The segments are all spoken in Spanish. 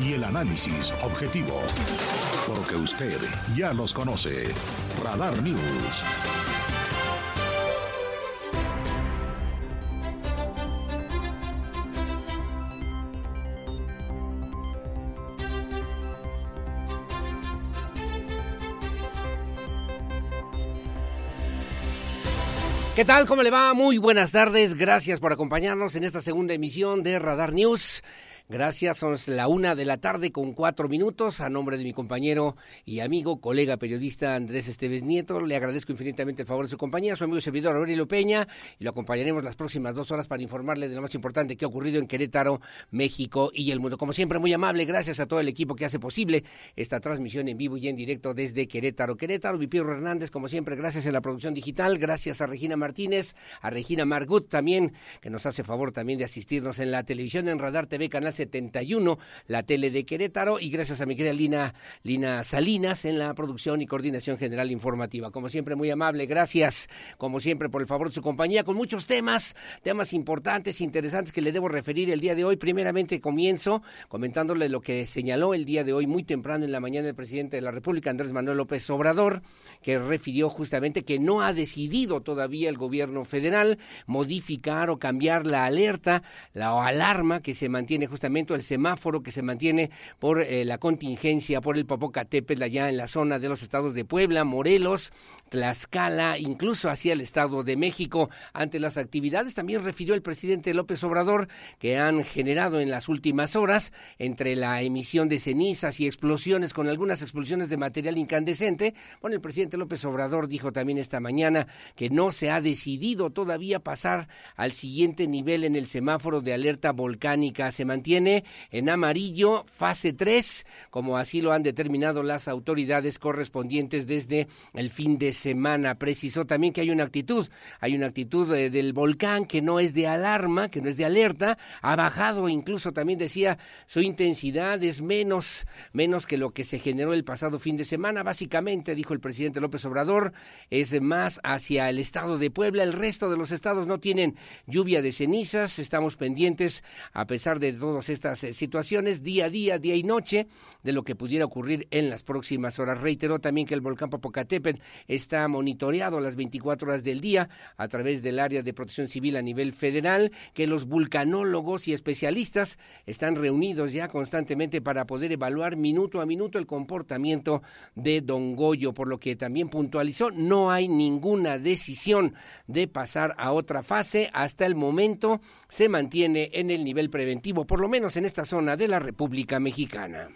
Y el análisis objetivo. Porque usted ya los conoce. Radar News. ¿Qué tal? ¿Cómo le va? Muy buenas tardes. Gracias por acompañarnos en esta segunda emisión de Radar News. Gracias, son la una de la tarde con cuatro minutos. A nombre de mi compañero y amigo, colega periodista Andrés Esteves Nieto, le agradezco infinitamente el favor de su compañía, su amigo y servidor Aurelio Peña, y lo acompañaremos las próximas dos horas para informarle de lo más importante que ha ocurrido en Querétaro, México y el mundo. Como siempre, muy amable, gracias a todo el equipo que hace posible esta transmisión en vivo y en directo desde Querétaro. Querétaro, Vipiro Hernández, como siempre, gracias a la producción digital, gracias a Regina Martínez, a Regina Margut también, que nos hace favor también de asistirnos en la televisión en Radar TV, Canal 71, la tele de Querétaro, y gracias a mi querida Lina, Lina Salinas en la producción y coordinación general informativa. Como siempre, muy amable, gracias, como siempre, por el favor de su compañía, con muchos temas, temas importantes, interesantes que le debo referir el día de hoy. Primeramente, comienzo comentándole lo que señaló el día de hoy, muy temprano en la mañana, el presidente de la República, Andrés Manuel López Obrador, que refirió justamente que no ha decidido todavía el gobierno federal modificar o cambiar la alerta, la alarma que se mantiene justamente el semáforo que se mantiene por eh, la contingencia por el Popocatépetl allá en la zona de los estados de Puebla, Morelos, Tlaxcala, incluso hacia el Estado de México. Ante las actividades también refirió el presidente López Obrador que han generado en las últimas horas entre la emisión de cenizas y explosiones con algunas explosiones de material incandescente. Bueno, el presidente López Obrador dijo también esta mañana que no se ha decidido todavía pasar al siguiente nivel en el semáforo de alerta volcánica. Se mantiene en amarillo, fase 3, como así lo han determinado las autoridades correspondientes desde el fin de semana. Precisó también que hay una actitud, hay una actitud eh, del volcán que no es de alarma, que no es de alerta, ha bajado, incluso también decía su intensidad es menos, menos que lo que se generó el pasado fin de semana. Básicamente, dijo el presidente López Obrador, es más hacia el estado de Puebla. El resto de los estados no tienen lluvia de cenizas. Estamos pendientes, a pesar de todas estas eh, situaciones, día a día, día y noche, de lo que pudiera ocurrir en las próximas horas. Reiteró también que el volcán Popocatépetl está monitoreado las 24 horas del día a través del área de protección civil a nivel federal, que los vulcanólogos y especialistas están reunidos ya constantemente para poder evaluar minuto a minuto el comportamiento de Don Goyo, por lo que también puntualizó, no hay ninguna decisión de pasar a otra fase. Hasta el momento se mantiene en el nivel preventivo, por lo menos en esta zona de la República Mexicana.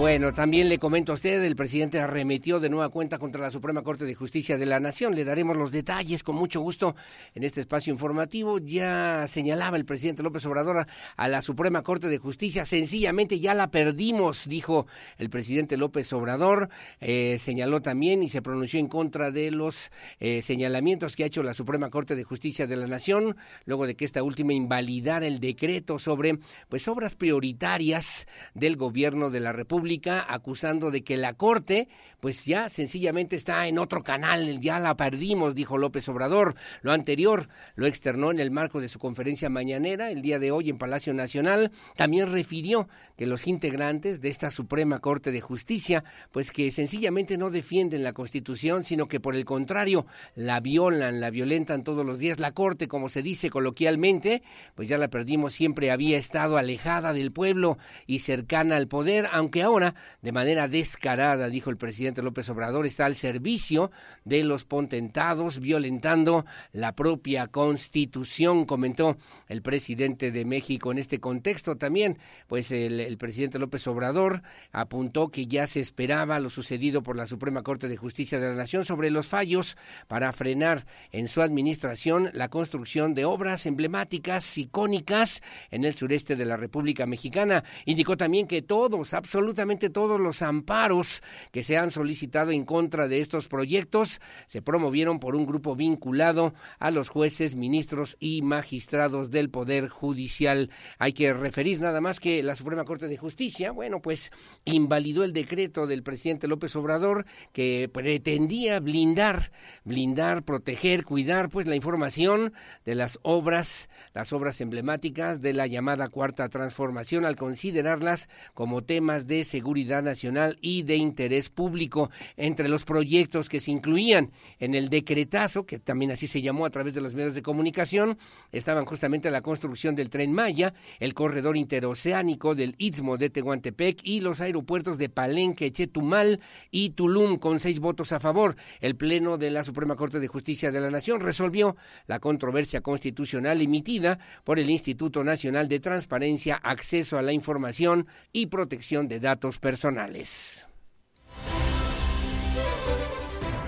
Bueno, también le comento a usted, el presidente arremetió de nueva cuenta contra la Suprema Corte de Justicia de la Nación. Le daremos los detalles con mucho gusto en este espacio informativo. Ya señalaba el presidente López Obrador a la Suprema Corte de Justicia. Sencillamente ya la perdimos, dijo el presidente López Obrador. Eh, señaló también y se pronunció en contra de los eh, señalamientos que ha hecho la Suprema Corte de Justicia de la Nación, luego de que esta última invalidara el decreto sobre pues obras prioritarias del gobierno de la República acusando de que la Corte pues ya sencillamente está en otro canal, ya la perdimos, dijo López Obrador. Lo anterior lo externó en el marco de su conferencia mañanera el día de hoy en Palacio Nacional. También refirió que los integrantes de esta Suprema Corte de Justicia pues que sencillamente no defienden la Constitución, sino que por el contrario la violan, la violentan todos los días. La Corte, como se dice coloquialmente, pues ya la perdimos, siempre había estado alejada del pueblo y cercana al poder, aunque ahora de manera descarada, dijo el presidente López Obrador, está al servicio de los potentados, violentando la propia constitución, comentó el presidente de México. En este contexto también, pues el, el presidente López Obrador apuntó que ya se esperaba lo sucedido por la Suprema Corte de Justicia de la Nación sobre los fallos para frenar en su administración la construcción de obras emblemáticas, icónicas en el sureste de la República Mexicana. Indicó también que todos, absolutamente absolutamente todos los amparos que se han solicitado en contra de estos proyectos se promovieron por un grupo vinculado a los jueces, ministros y magistrados del Poder Judicial. Hay que referir nada más que la Suprema Corte de Justicia, bueno, pues invalidó el decreto del presidente López Obrador que pretendía blindar, blindar, proteger, cuidar pues la información de las obras, las obras emblemáticas de la llamada Cuarta Transformación al considerarlas como temas de seguridad nacional y de interés público. Entre los proyectos que se incluían en el decretazo, que también así se llamó a través de los medios de comunicación, estaban justamente la construcción del tren Maya, el corredor interoceánico del Istmo de Tehuantepec y los aeropuertos de Palenque, Chetumal y Tulum con seis votos a favor. El Pleno de la Suprema Corte de Justicia de la Nación resolvió la controversia constitucional emitida por el Instituto Nacional de Transparencia, Acceso a la Información y Protección de Datos Personales.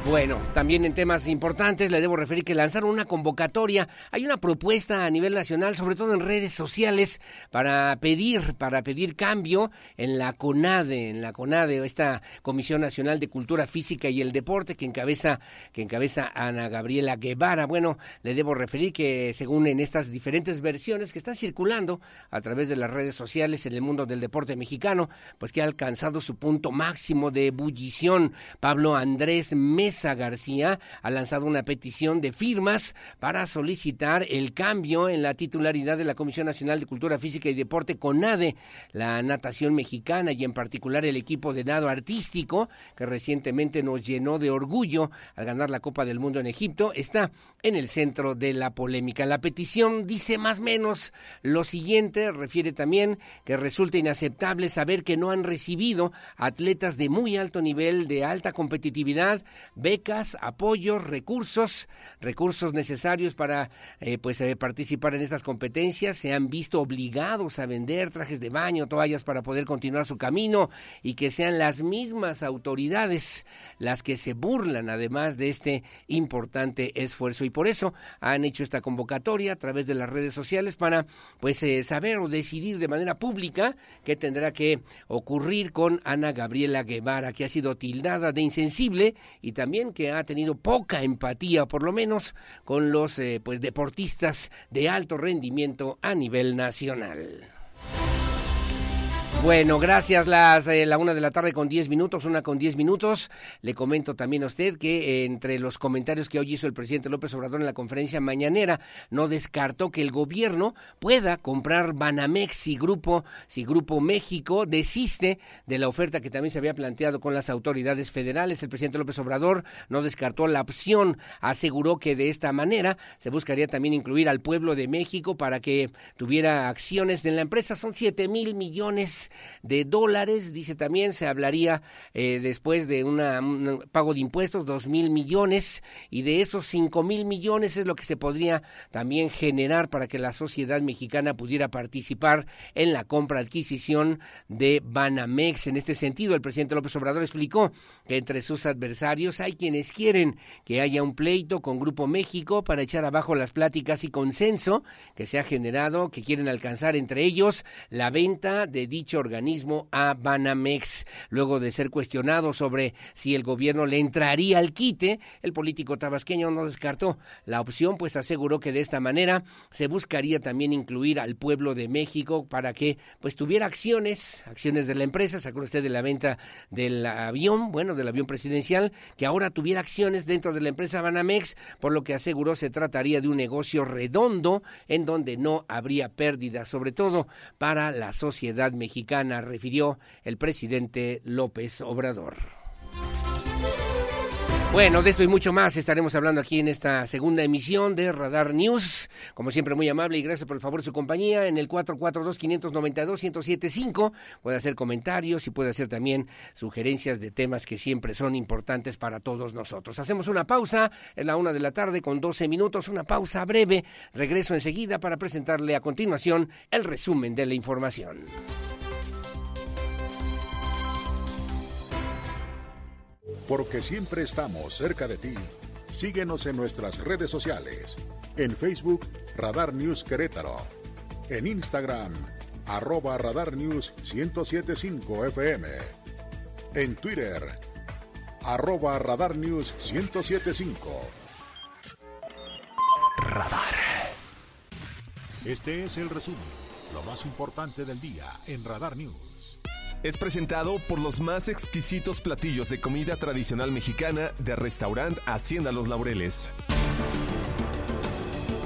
Bueno, también en temas importantes le debo referir que lanzaron una convocatoria. Hay una propuesta a nivel nacional, sobre todo en redes sociales, para pedir, para pedir cambio en la CONADE, en la CONADE, esta Comisión Nacional de Cultura Física y el Deporte que encabeza, que encabeza Ana Gabriela Guevara. Bueno, le debo referir que según en estas diferentes versiones que están circulando a través de las redes sociales en el mundo del deporte mexicano, pues que ha alcanzado su punto máximo de ebullición. Pablo Andrés Mesa García ha lanzado una petición de firmas para solicitar el cambio en la titularidad de la Comisión Nacional de Cultura Física y Deporte CONADE, la natación mexicana y en particular el equipo de nado artístico que recientemente nos llenó de orgullo al ganar la Copa del Mundo en Egipto, está en el centro de la polémica. La petición dice más o menos lo siguiente, refiere también que resulta inaceptable saber que no han recibido atletas de muy alto nivel, de alta competitividad, becas, apoyos, recursos, recursos necesarios para eh, pues eh, participar en estas competencias, se han visto obligados a vender trajes de baño, toallas para poder continuar su camino y que sean las mismas autoridades las que se burlan además de este importante esfuerzo. Y por eso han hecho esta convocatoria a través de las redes sociales para pues eh, saber o decidir de manera pública qué tendrá que ocurrir con Ana Gabriela Guevara que ha sido tildada de insensible y también que ha tenido poca empatía, por lo menos, con los eh, pues deportistas de alto rendimiento a nivel nacional. Bueno, gracias. Las eh, la una de la tarde con diez minutos, una con diez minutos. Le comento también a usted que eh, entre los comentarios que hoy hizo el presidente López Obrador en la conferencia mañanera, no descartó que el gobierno pueda comprar Banamex si Grupo, si Grupo México desiste de la oferta que también se había planteado con las autoridades federales. El presidente López Obrador no descartó la opción, aseguró que de esta manera se buscaría también incluir al pueblo de México para que tuviera acciones en la empresa. Son siete mil millones de dólares. Dice también se hablaría eh, después de un pago de impuestos, dos mil millones, y de esos cinco mil millones es lo que se podría también generar para que la sociedad mexicana pudiera participar en la compra adquisición de Banamex. En este sentido, el presidente López Obrador explicó que entre sus adversarios hay quienes quieren que haya un pleito con Grupo México para echar abajo las pláticas y consenso que se ha generado, que quieren alcanzar entre ellos la venta de dicho organismo a Banamex. Luego de ser cuestionado sobre si el gobierno le entraría al quite, el político tabasqueño no descartó la opción, pues aseguró que de esta manera se buscaría también incluir al pueblo de México para que pues tuviera acciones, acciones de la empresa, sacó usted de la venta del avión, bueno, del avión presidencial, que ahora tuviera acciones dentro de la empresa Banamex, por lo que aseguró se trataría de un negocio redondo en donde no habría pérdida, sobre todo para la sociedad mexicana refirió el presidente López Obrador. Bueno, de esto y mucho más estaremos hablando aquí en esta segunda emisión de Radar News. Como siempre, muy amable y gracias por el favor de su compañía en el 442-592-1075. Puede hacer comentarios y puede hacer también sugerencias de temas que siempre son importantes para todos nosotros. Hacemos una pausa, es la una de la tarde con 12 minutos, una pausa breve. Regreso enseguida para presentarle a continuación el resumen de la información. Porque siempre estamos cerca de ti. Síguenos en nuestras redes sociales. En Facebook, Radar News Querétaro. En Instagram, arroba Radar News 1075 FM. En Twitter, arroba Radar News 1075. Radar. Este es el resumen, lo más importante del día en Radar News. Es presentado por los más exquisitos platillos de comida tradicional mexicana de restaurante Hacienda Los Laureles.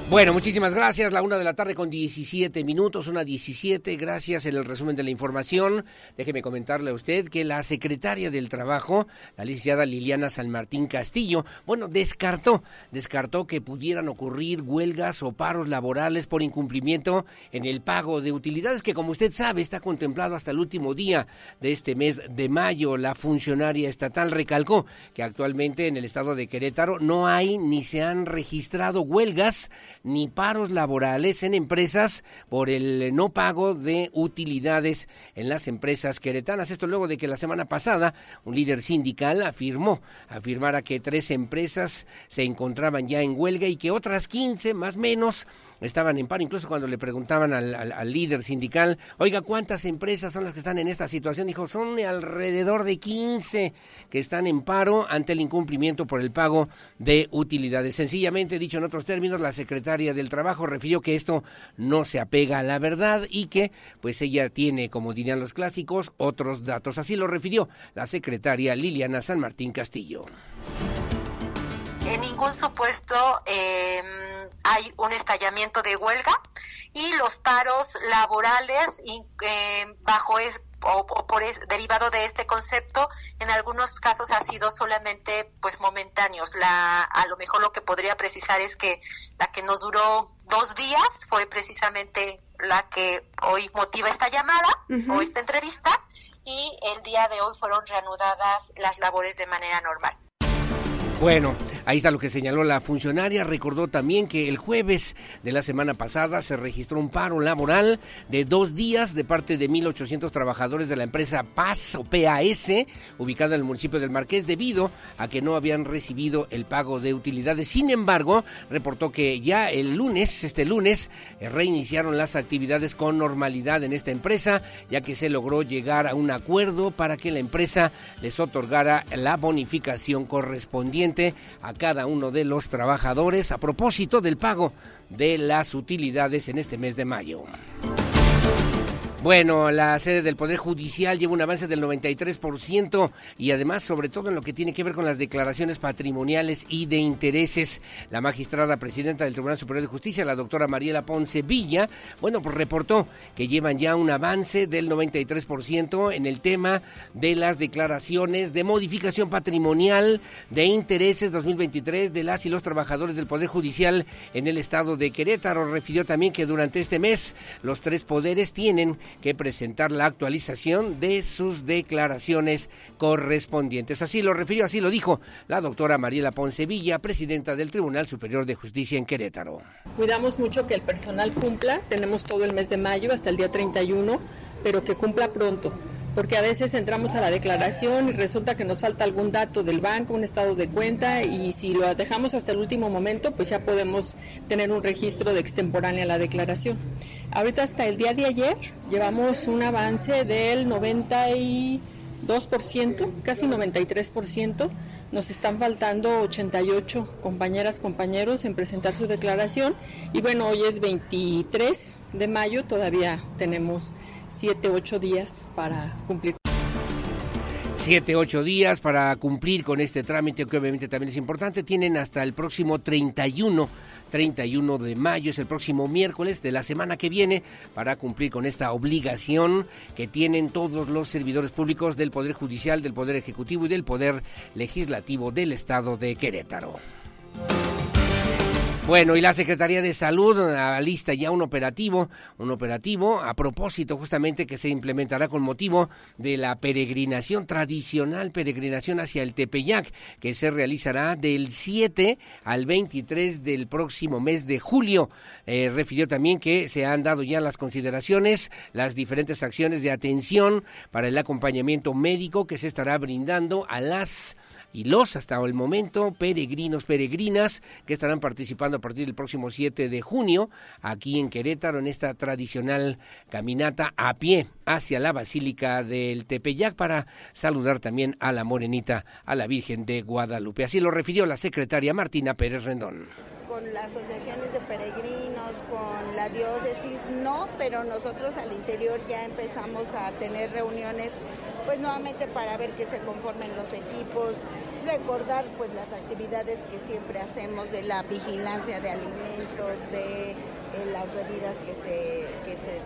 Bueno, muchísimas gracias. La una de la tarde con 17 minutos, una 17. Gracias en el resumen de la información. Déjeme comentarle a usted que la secretaria del Trabajo, la licenciada Liliana San Martín Castillo, bueno, descartó, descartó que pudieran ocurrir huelgas o paros laborales por incumplimiento en el pago de utilidades que, como usted sabe, está contemplado hasta el último día de este mes de mayo. La funcionaria estatal recalcó que actualmente en el estado de Querétaro no hay ni se han registrado huelgas ni paros laborales en empresas por el no pago de utilidades en las empresas queretanas. Esto luego de que la semana pasada un líder sindical afirmó, afirmara que tres empresas se encontraban ya en huelga y que otras 15 más menos estaban en paro, incluso cuando le preguntaban al, líder sindical, oiga, ¿cuántas empresas son las que están en esta situación? Dijo, son alrededor de 15 que están en paro ante el incumplimiento por el pago de utilidades. Sencillamente, dicho en otros términos, la secretaria del Trabajo refirió que esto no se apega a la verdad y que, pues ella tiene, como dirían los clásicos, otros datos. Así lo refirió la secretaria Liliana San Martín Castillo en ningún supuesto em, hay un estallamiento de huelga y los paros laborales em, bajo es, o, por derivado de este concepto en algunos casos ha sido solamente pues momentáneos. La a lo mejor lo que podría precisar es que la que nos duró dos días fue precisamente la que hoy motiva esta llamada o esta entrevista y el día de hoy fueron reanudadas las labores de manera normal bueno, ahí está lo que señaló la funcionaria. Recordó también que el jueves de la semana pasada se registró un paro laboral de dos días de parte de 1.800 trabajadores de la empresa PAS o PAS, ubicada en el municipio del Marqués, debido a que no habían recibido el pago de utilidades. Sin embargo, reportó que ya el lunes, este lunes, eh, reiniciaron las actividades con normalidad en esta empresa, ya que se logró llegar a un acuerdo para que la empresa les otorgara la bonificación correspondiente a cada uno de los trabajadores a propósito del pago de las utilidades en este mes de mayo. Bueno, la sede del Poder Judicial lleva un avance del 93% y además, sobre todo en lo que tiene que ver con las declaraciones patrimoniales y de intereses, la magistrada presidenta del Tribunal Superior de Justicia, la doctora Mariela Ponce Villa, bueno, pues reportó que llevan ya un avance del 93% en el tema de las declaraciones de modificación patrimonial de intereses 2023 de las y los trabajadores del Poder Judicial en el estado de Querétaro. Refirió también que durante este mes los tres poderes tienen que presentar la actualización de sus declaraciones correspondientes. Así lo refirió, así lo dijo la doctora Mariela Poncevilla, presidenta del Tribunal Superior de Justicia en Querétaro. Cuidamos mucho que el personal cumpla, tenemos todo el mes de mayo hasta el día 31, pero que cumpla pronto porque a veces entramos a la declaración y resulta que nos falta algún dato del banco, un estado de cuenta y si lo dejamos hasta el último momento, pues ya podemos tener un registro de extemporánea la declaración. Ahorita hasta el día de ayer llevamos un avance del 92%, casi 93%. Nos están faltando 88 compañeras, compañeros en presentar su declaración y bueno, hoy es 23 de mayo, todavía tenemos siete, ocho días para cumplir. Siete, ocho días para cumplir con este trámite, que obviamente también es importante. Tienen hasta el próximo 31, 31 de mayo, es el próximo miércoles de la semana que viene, para cumplir con esta obligación que tienen todos los servidores públicos del Poder Judicial, del Poder Ejecutivo y del Poder Legislativo del Estado de Querétaro. Bueno, y la Secretaría de Salud lista ya un operativo, un operativo a propósito justamente que se implementará con motivo de la peregrinación tradicional, peregrinación hacia el Tepeyac, que se realizará del 7 al 23 del próximo mes de julio. Eh, refirió también que se han dado ya las consideraciones, las diferentes acciones de atención para el acompañamiento médico que se estará brindando a las y los hasta el momento peregrinos, peregrinas que estarán participando a partir del próximo 7 de junio aquí en Querétaro en esta tradicional caminata a pie hacia la Basílica del Tepeyac para saludar también a la morenita, a la Virgen de Guadalupe. Así lo refirió la secretaria Martina Pérez Rendón con las asociaciones de peregrinos, con la diócesis, no, pero nosotros al interior ya empezamos a tener reuniones, pues nuevamente para ver que se conformen los equipos, recordar pues las actividades que siempre hacemos de la vigilancia de alimentos, de eh, las bebidas que se, que se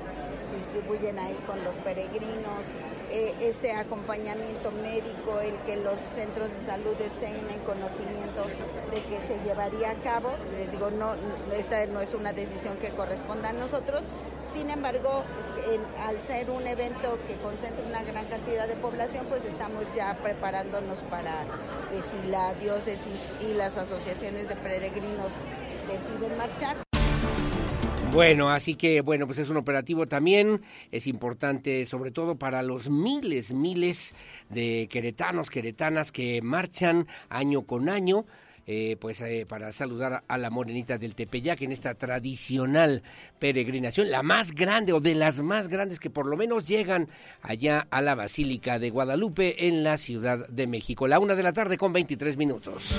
distribuyen ahí con los peregrinos, eh, este acompañamiento médico, el que los centros de salud estén en conocimiento de que se llevaría a cabo. Les digo, no, esta no es una decisión que corresponda a nosotros, sin embargo, al ser un evento que concentra una gran cantidad de población, pues estamos ya preparándonos para que si la diócesis y las asociaciones de peregrinos deciden marchar, bueno, así que bueno, pues es un operativo también, es importante sobre todo para los miles, miles de queretanos, queretanas que marchan año con año. Eh, pues eh, para saludar a la morenita del Tepeyac en esta tradicional peregrinación, la más grande o de las más grandes que por lo menos llegan allá a la Basílica de Guadalupe en la Ciudad de México. La una de la tarde con 23 minutos.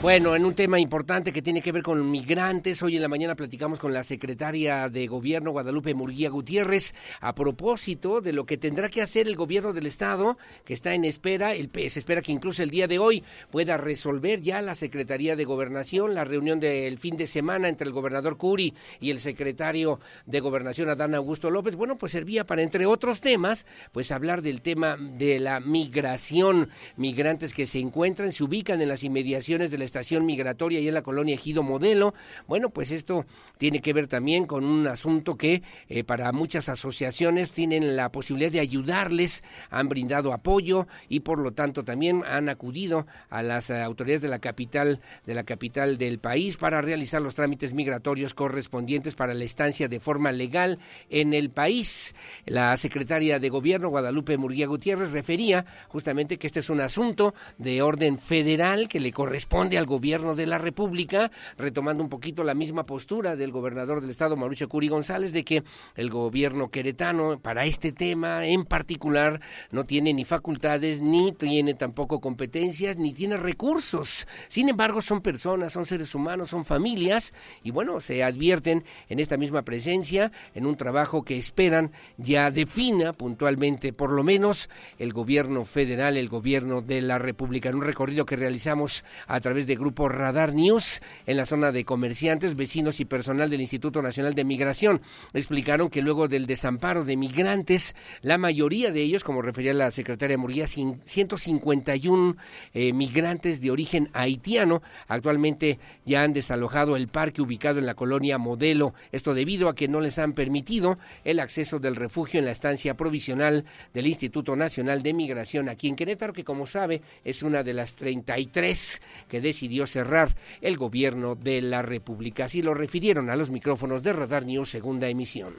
Bueno, en un tema importante que tiene que ver con migrantes, hoy en la mañana platicamos con la secretaria de Gobierno Guadalupe Murguía Gutiérrez a propósito de lo que tendrá que hacer el gobierno del estado, que está en espera, el, se espera que incluso el día de hoy pueda resolver ya la Secretaría de Gobernación, la reunión del fin de semana entre el gobernador Curi y el secretario de Gobernación Adán Augusto López. Bueno, pues servía para, entre otros temas, pues hablar del tema de la migración, migrantes que se encuentran, se ubican en las inmediaciones del estación migratoria y en la colonia Ejido Modelo. Bueno, pues esto tiene que ver también con un asunto que eh, para muchas asociaciones tienen la posibilidad de ayudarles, han brindado apoyo y por lo tanto también han acudido a las eh, autoridades de la capital de la capital del país para realizar los trámites migratorios correspondientes para la estancia de forma legal en el país. La secretaria de Gobierno Guadalupe Murguía Gutiérrez refería justamente que este es un asunto de orden federal que le corresponde al gobierno de la República, retomando un poquito la misma postura del gobernador del estado, Mauricio Curi González, de que el gobierno queretano para este tema en particular no tiene ni facultades, ni tiene tampoco competencias, ni tiene recursos. Sin embargo, son personas, son seres humanos, son familias, y bueno, se advierten en esta misma presencia, en un trabajo que esperan ya defina puntualmente, por lo menos, el gobierno federal, el gobierno de la República, en un recorrido que realizamos a través de Grupo Radar News en la zona de comerciantes, vecinos y personal del Instituto Nacional de Migración. Explicaron que luego del desamparo de migrantes, la mayoría de ellos, como refería la secretaria Murguía, 151 eh, migrantes de origen haitiano, actualmente ya han desalojado el parque ubicado en la colonia Modelo. Esto debido a que no les han permitido el acceso del refugio en la estancia provisional del Instituto Nacional de Migración aquí en Querétaro, que como sabe es una de las 33 que decidió cerrar el gobierno de la República. Así lo refirieron a los micrófonos de Radar News segunda emisión.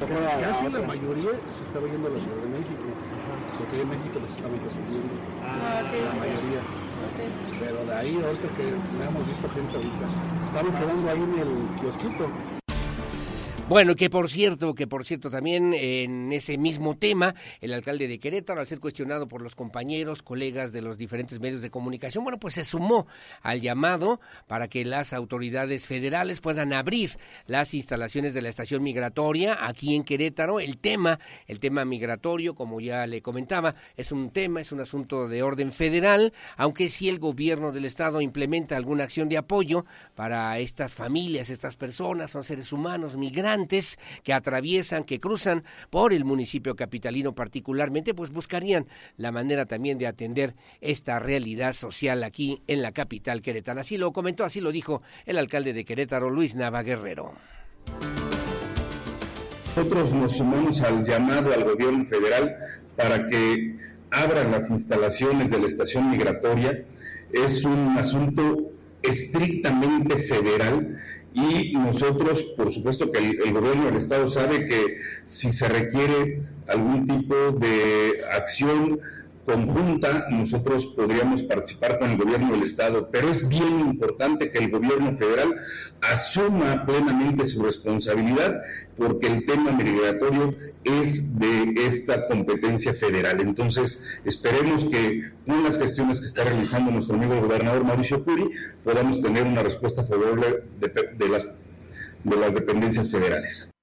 Casi la mayoría se estaba yendo a la Ciudad de México, porque en México los estaban recibiendo. Ah, La mayoría. Pero de ahí, ahorita que hemos visto gente ahorita, estaban quedando ahí en el kiosquito. Bueno, que por cierto, que por cierto también en ese mismo tema, el alcalde de Querétaro, al ser cuestionado por los compañeros, colegas de los diferentes medios de comunicación, bueno, pues se sumó al llamado para que las autoridades federales puedan abrir las instalaciones de la estación migratoria aquí en Querétaro. El tema, el tema migratorio, como ya le comentaba, es un tema, es un asunto de orden federal, aunque si el gobierno del estado implementa alguna acción de apoyo para estas familias, estas personas, son seres humanos, migrantes, que atraviesan, que cruzan por el municipio capitalino particularmente, pues buscarían la manera también de atender esta realidad social aquí en la capital queretana. Así lo comentó, así lo dijo el alcalde de Querétaro, Luis Nava Guerrero. Nosotros nos sumamos al llamado al gobierno federal para que abran las instalaciones de la estación migratoria. Es un asunto estrictamente federal y nosotros, por supuesto que el, gobierno del Estado sabe que si se requiere algún tipo de acción conjunta, nosotros podríamos participar con el gobierno del Estado, pero es bien importante que el gobierno federal asuma plenamente su responsabilidad porque el tema migratorio es de esta competencia federal. Entonces, esperemos que con las gestiones que está realizando nuestro amigo gobernador Mauricio Curi podamos tener una respuesta favorable de, las, de las dependencias federales.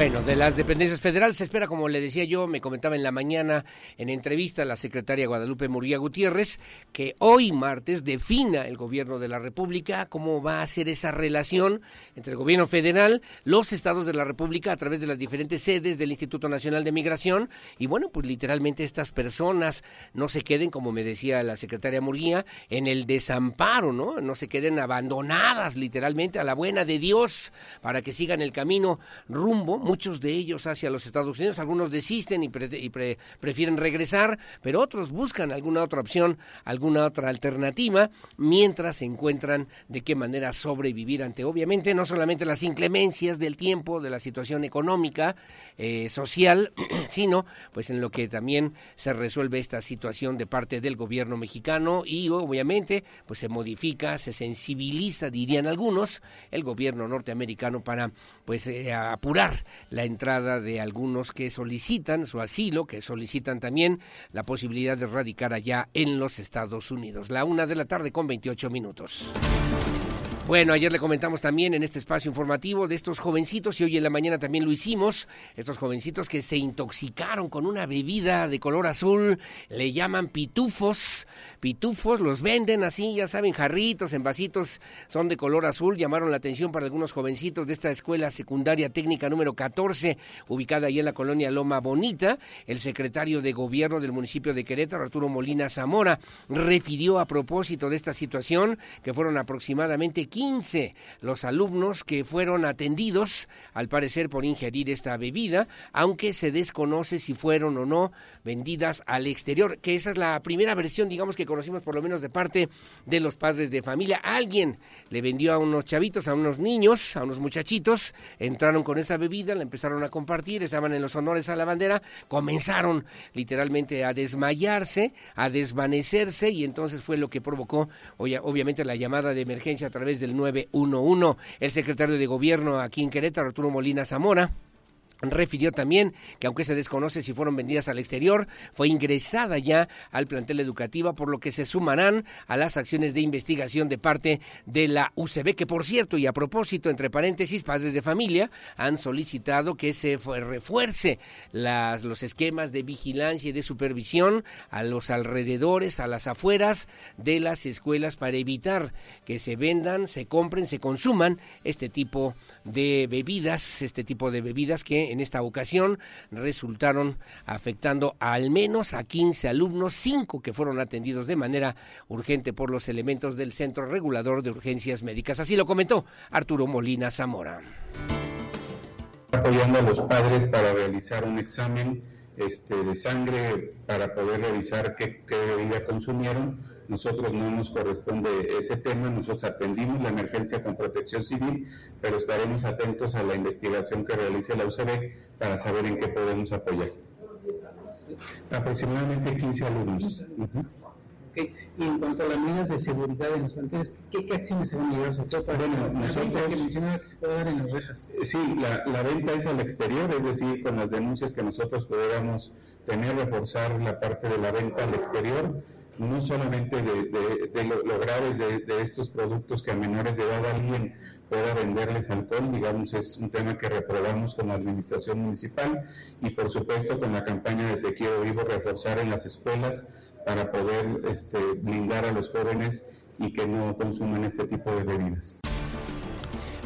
Bueno, de las dependencias federales se espera, como le decía yo, me comentaba en la mañana en entrevista la secretaria Guadalupe Murguía Gutiérrez, que hoy martes defina el gobierno de la República cómo va a ser esa relación entre el gobierno federal, los estados de la República a través de las diferentes sedes del Instituto Nacional de Migración y bueno, pues literalmente estas personas no se queden, como me decía la secretaria Murguía, en el desamparo, ¿no? No se queden abandonadas literalmente a la buena de Dios para que sigan el camino rumbo muchos de ellos hacia los Estados Unidos, algunos desisten y, prefieren regresar, pero otros buscan alguna otra opción, alguna otra alternativa, mientras se encuentran de qué manera sobrevivir ante, obviamente, no solamente las inclemencias del tiempo, de la situación económica, eh, social, sino pues en lo que también se resuelve esta situación de parte del gobierno mexicano y obviamente pues se modifica, se sensibiliza, dirían algunos, el gobierno norteamericano para pues eh, apurar la entrada de algunos que solicitan su asilo, que solicitan también la posibilidad de radicar allá en los Estados Unidos. La una de la tarde con 28 minutos. Bueno, ayer le comentamos también en este espacio informativo de estos jovencitos y hoy en la mañana también lo hicimos, estos jovencitos que se intoxicaron con una bebida de color azul, le llaman pitufos, pitufos, los venden así, ya saben, jarritos, en vasitos, son de color azul, llamaron la atención para algunos jovencitos de esta escuela secundaria técnica número 14, ubicada ahí en la colonia Loma Bonita, el secretario de gobierno del municipio de Querétaro, Arturo Molina Zamora, refirió a propósito de esta situación que fueron aproximadamente 15 los alumnos que fueron atendidos, al parecer por ingerir esta bebida, aunque se desconoce si fueron o no vendidas al exterior, que esa es la primera versión, digamos, que conocimos por lo menos de parte de los padres de familia. Alguien le vendió a unos chavitos, a unos niños, a unos muchachitos, entraron con esta bebida, la empezaron a compartir, estaban en los honores a la bandera, comenzaron literalmente a desmayarse, a desvanecerse y entonces fue lo que provocó obviamente la llamada de emergencia a través del 911. El secretario de Gobierno aquí en Querétaro, Arturo Molina Zamora, Refirió también que aunque se desconoce si fueron vendidas al exterior, fue ingresada ya al plantel educativa, por lo que se sumarán a las acciones de investigación de parte de la UCB, que por cierto, y a propósito, entre paréntesis, padres de familia han solicitado que se refuerce las, los esquemas de vigilancia y de supervisión a los alrededores, a las afueras de las escuelas para evitar que se vendan, se compren, se consuman este tipo de bebidas, este tipo de bebidas que en esta ocasión resultaron afectando al menos a 15 alumnos, 5 que fueron atendidos de manera urgente por los elementos del Centro Regulador de Urgencias Médicas. Así lo comentó Arturo Molina Zamora. Apoyando a los padres para realizar un examen este, de sangre para poder revisar qué, qué bebida consumieron nosotros no nos corresponde ese tema, nosotros atendimos la emergencia con protección civil, pero estaremos atentos a la investigación que realice la UCB para saber en qué podemos apoyar. Aproximadamente 15 alumnos. Okay. Y en cuanto a las medidas de seguridad en los planteles, ¿qué, acciones se van a llevar? Sobre todo para bueno, nosotros, que mencionaba que se puede dar en las rejas. Eh, sí, la, la, venta es al exterior, es decir, con las denuncias que nosotros pudiéramos tener, reforzar la parte de la venta al exterior no solamente de, de, lo, graves de, estos productos que a menores de edad alguien pueda venderles alcohol, digamos, es un tema que reprobamos con la administración municipal y por supuesto con la campaña de Te Quiero Vivo reforzar en las escuelas para poder este, blindar a los jóvenes y que no consuman este tipo de bebidas.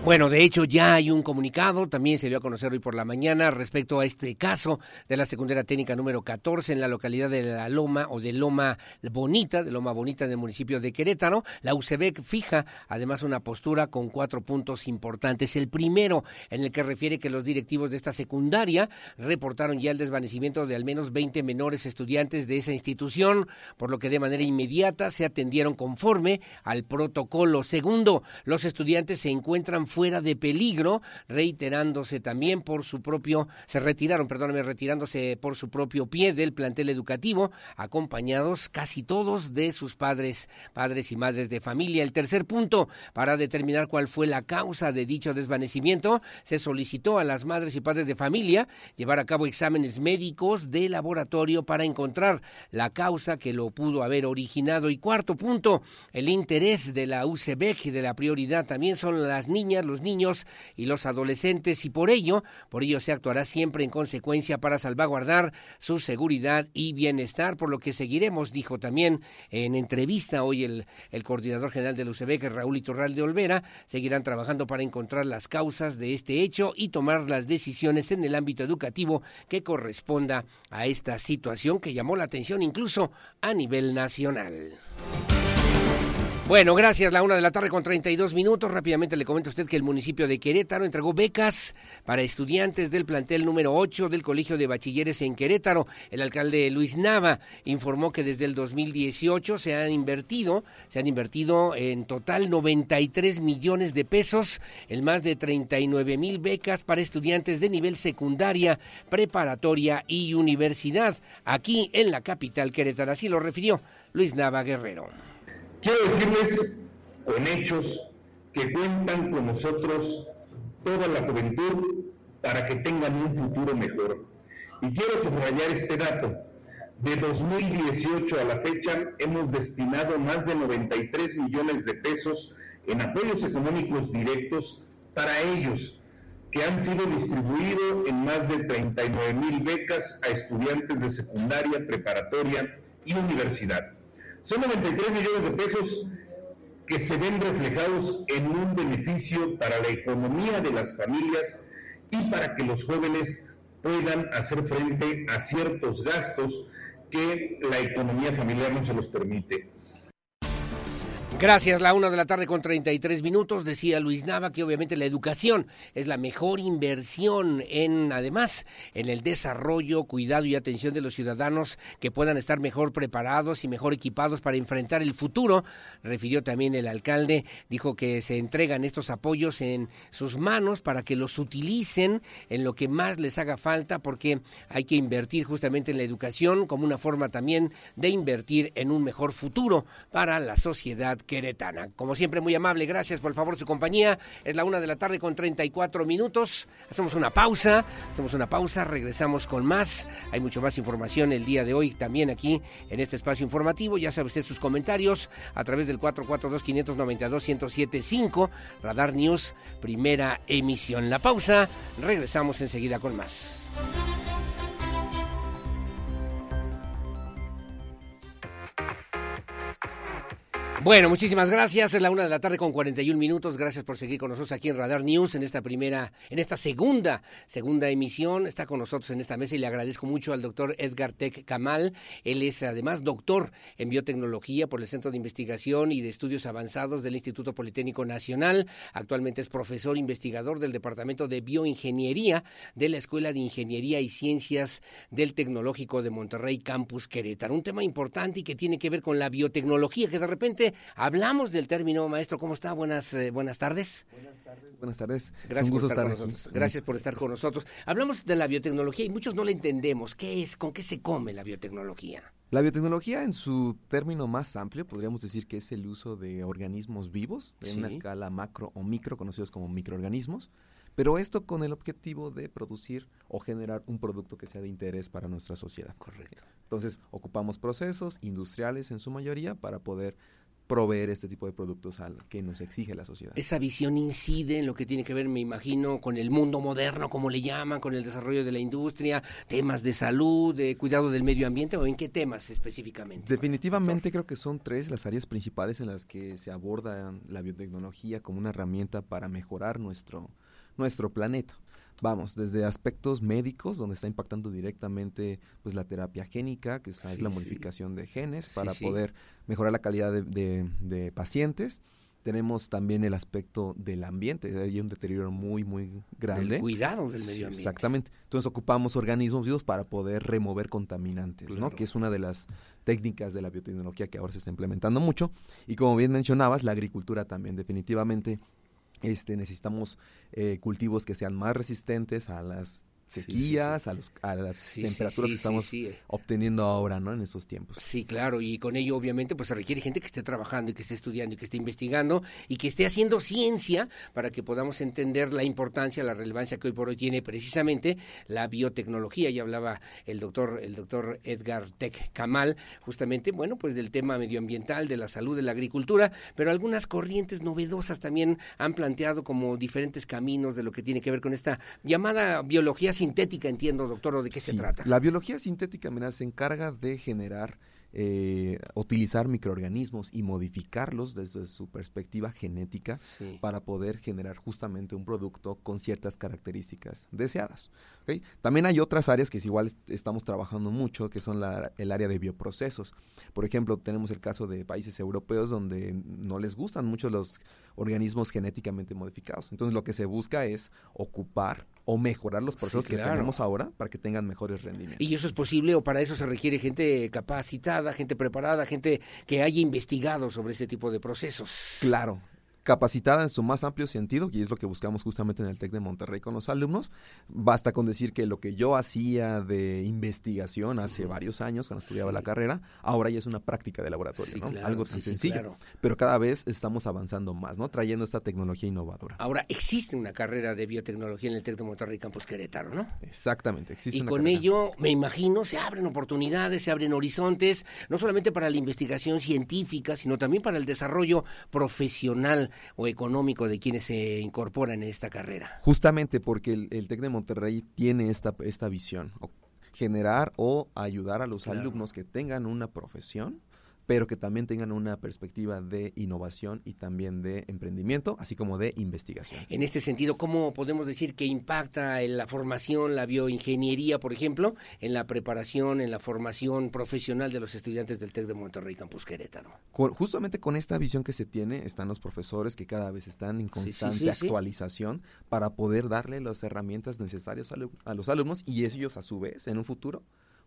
Bueno, de hecho ya hay un comunicado, también se dio a conocer hoy por la mañana respecto a este caso de la secundaria técnica número 14 en la localidad de La Loma o de Loma Bonita, de Loma Bonita del municipio de Querétaro. La UCEBEC fija además una postura con cuatro puntos importantes. El primero en el que refiere que los directivos de esta secundaria reportaron ya el desvanecimiento de al menos 20 menores estudiantes de esa institución, por lo que de manera inmediata se atendieron conforme al protocolo. Segundo, los estudiantes se encuentran fuera de peligro, reiterándose también por su propio, se retiraron, perdóname, retirándose por su propio pie del plantel educativo, acompañados casi todos de sus padres, padres y madres de familia. El tercer punto, para determinar cuál fue la causa de dicho desvanecimiento, se solicitó a las madres y padres de familia llevar a cabo exámenes médicos de laboratorio para encontrar la causa que lo pudo haber originado. Y cuarto punto, el interés de la UCBEC y de la prioridad también son las niñas, los niños y los adolescentes y por ello, por ello se actuará siempre en consecuencia para salvaguardar su seguridad y bienestar, por lo que seguiremos, dijo también en entrevista hoy el, el coordinador general de la UCBEC, Raúl Iturral de Olvera, seguirán trabajando para encontrar las causas de este hecho y tomar las decisiones en el ámbito educativo que corresponda a esta situación que llamó la atención incluso a nivel nacional. Bueno, gracias. La una de la tarde con 32 minutos. Rápidamente le comento a usted que el municipio de Querétaro entregó becas para estudiantes del plantel número 8 del Colegio de Bachilleres en Querétaro. El alcalde Luis Nava informó que desde el 2018 se han invertido, se han invertido en total 93 millones de pesos en más de 39 mil becas para estudiantes de nivel secundaria, preparatoria y universidad aquí en la capital Querétaro. Así lo refirió Luis Nava Guerrero. Quiero decirles con hechos que cuentan con nosotros toda la juventud para que tengan un futuro mejor. Y quiero subrayar este dato. De 2018 a la fecha hemos destinado más de 93 millones de pesos en apoyos económicos directos para ellos, que han sido distribuidos en más de 39 mil becas a estudiantes de secundaria, preparatoria y universidad. Son 93 millones de pesos que se ven reflejados en un beneficio para la economía de las familias y para que los jóvenes puedan hacer frente a ciertos gastos que la economía familiar no se los permite. Gracias, la una de la tarde con 33 minutos. Decía Luis Nava que obviamente la educación es la mejor inversión en, además, en el desarrollo, cuidado y atención de los ciudadanos que puedan estar mejor preparados y mejor equipados para enfrentar el futuro. Refirió también el alcalde, dijo que se entregan estos apoyos en sus manos para que los utilicen en lo que más les haga falta, porque hay que invertir justamente en la educación como una forma también de invertir en un mejor futuro para la sociedad queretana. Como siempre, muy amable, gracias por favor su compañía. Es la una de la tarde con 34 minutos. Hacemos una pausa, hacemos una pausa, regresamos con más. Hay mucho más información el día de hoy también aquí en este espacio informativo. Ya sabe usted sus comentarios a través del 442-592-1075, Radar News, primera emisión. La pausa, regresamos enseguida con más. Bueno, muchísimas gracias. Es la una de la tarde con 41 minutos. Gracias por seguir con nosotros aquí en Radar News en esta primera, en esta segunda, segunda emisión. Está con nosotros en esta mesa y le agradezco mucho al doctor Edgar Tech Kamal. Él es además doctor en biotecnología por el Centro de Investigación y de Estudios Avanzados del Instituto Politécnico Nacional. Actualmente es profesor investigador del Departamento de Bioingeniería de la Escuela de Ingeniería y Ciencias del Tecnológico de Monterrey Campus Querétaro. Un tema importante y que tiene que ver con la biotecnología, que de repente hablamos del término, maestro. ¿Cómo está? Buenas, eh, buenas tardes. Buenas tardes. Buenas tardes. Gracias por estar, con nosotros. Gracias por estar con nosotros. Hablamos de la biotecnología y muchos no la entendemos. ¿Qué es? ¿Con qué se come la biotecnología? La biotecnología en su término más amplio podríamos decir que es el uso de organismos vivos en una escala macro o micro conocidos como microorganismos pero esto con el objetivo de producir o generar un producto que sea de interés para nuestra sociedad. Correcto. Entonces, ocupamos procesos industriales en su mayoría para poder proveer este tipo de productos al que nos exige la sociedad. Esa visión incide en lo que tiene que ver, me imagino, con el mundo moderno, como le llaman, con el desarrollo de la industria, temas de salud, de cuidado del medio ambiente, o en qué temas específicamente. Definitivamente creo que son tres las áreas principales en las que se aborda la biotecnología como una herramienta para mejorar nuestro, nuestro planeta. Vamos, desde aspectos médicos, donde está impactando directamente pues la terapia génica, que es, la modificación de genes para poder mejorar la calidad de, pacientes. Tenemos también el aspecto del ambiente, hay un deterioro muy, muy grande. El cuidado del medio ambiente. Exactamente. Entonces ocupamos organismos vivos para poder remover contaminantes, ¿no? Que es una de las técnicas de la biotecnología que ahora se está implementando mucho. Y como bien mencionabas, la agricultura también definitivamente Este, necesitamos eh, cultivos que sean más resistentes a las sequías, a, los, a las temperaturas que estamos obteniendo ahora, ¿no? En estos tiempos. Sí, claro, y con ello obviamente pues se requiere gente que esté trabajando y que esté estudiando y que esté investigando y que esté haciendo ciencia para que podamos entender la importancia, la relevancia que hoy por hoy tiene precisamente la biotecnología. Ya hablaba el doctor, el doctor Edgar Tech Kamal, justamente, bueno, pues del tema medioambiental, de la salud, de la agricultura, pero algunas corrientes novedosas también han planteado como diferentes caminos de lo que tiene que ver con esta llamada biología sintética, entiendo, doctor, ¿o de qué se trata? La biología sintética, mira, se encarga de generar eh, utilizar microorganismos y modificarlos desde su perspectiva genética para poder generar justamente un producto con ciertas características deseadas. También hay otras áreas que igual estamos trabajando mucho, que son el área de bioprocesos. Por ejemplo, tenemos el caso de países europeos donde no les gustan mucho los organismos genéticamente modificados. Entonces lo que se busca es ocupar o mejorar los procesos que tenemos ahora para que tengan mejores rendimientos. ¿Y eso es posible o para eso se requiere gente capacitada, gente preparada, gente que haya investigado sobre ese tipo de procesos? Claro, capacitada en su más amplio sentido, y es lo que buscamos justamente en el TEC de Monterrey con los alumnos. Basta con decir que lo que yo hacía de investigación hace varios años, cuando estudiaba la carrera, ahora ya es una práctica de laboratorio, ¿no? Algo tan sencillo. Pero cada vez estamos avanzando más, ¿no? Trayendo esta tecnología innovadora. Ahora, existe una carrera de biotecnología en el TEC de Monterrey Campus Querétaro, ¿no? Exactamente, existe. Y con ello, me imagino, se abren oportunidades, se abren horizontes, no solamente para la investigación científica, sino también para el desarrollo profesional o económico de quienes se incorporan en esta carrera. Justamente porque el, TEC de Monterrey tiene esta, esta visión, generar o ayudar a los alumnos que tengan una profesión pero que también tengan una perspectiva de innovación y también de emprendimiento, así como de investigación. En este sentido, ¿cómo podemos decir que impacta en la formación, la bioingeniería, por ejemplo, en la preparación, en la formación profesional de los estudiantes del TEC de Monterrey Campus Querétaro? justamente con esta visión que se tiene, están los profesores que cada vez están en constante actualización para poder darle las herramientas necesarias a los alumnos y ellos a su vez, en un futuro,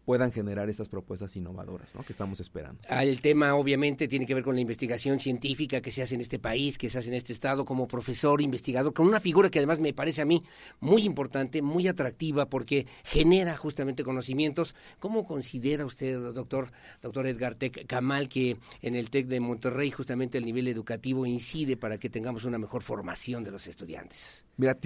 puedan generar esas propuestas innovadoras ¿no? que estamos esperando. El tema obviamente tiene que ver con la investigación científica que se hace en este país, que se hace en este estado como profesor, investigador, con una figura que además me parece a mí muy importante, muy atractiva, porque genera justamente conocimientos. ¿Cómo considera usted, doctor, doctor Edgar Tec Kamal, que en el TEC de Monterrey justamente el nivel educativo incide para que tengamos una mejor formación de los estudiantes? Mira,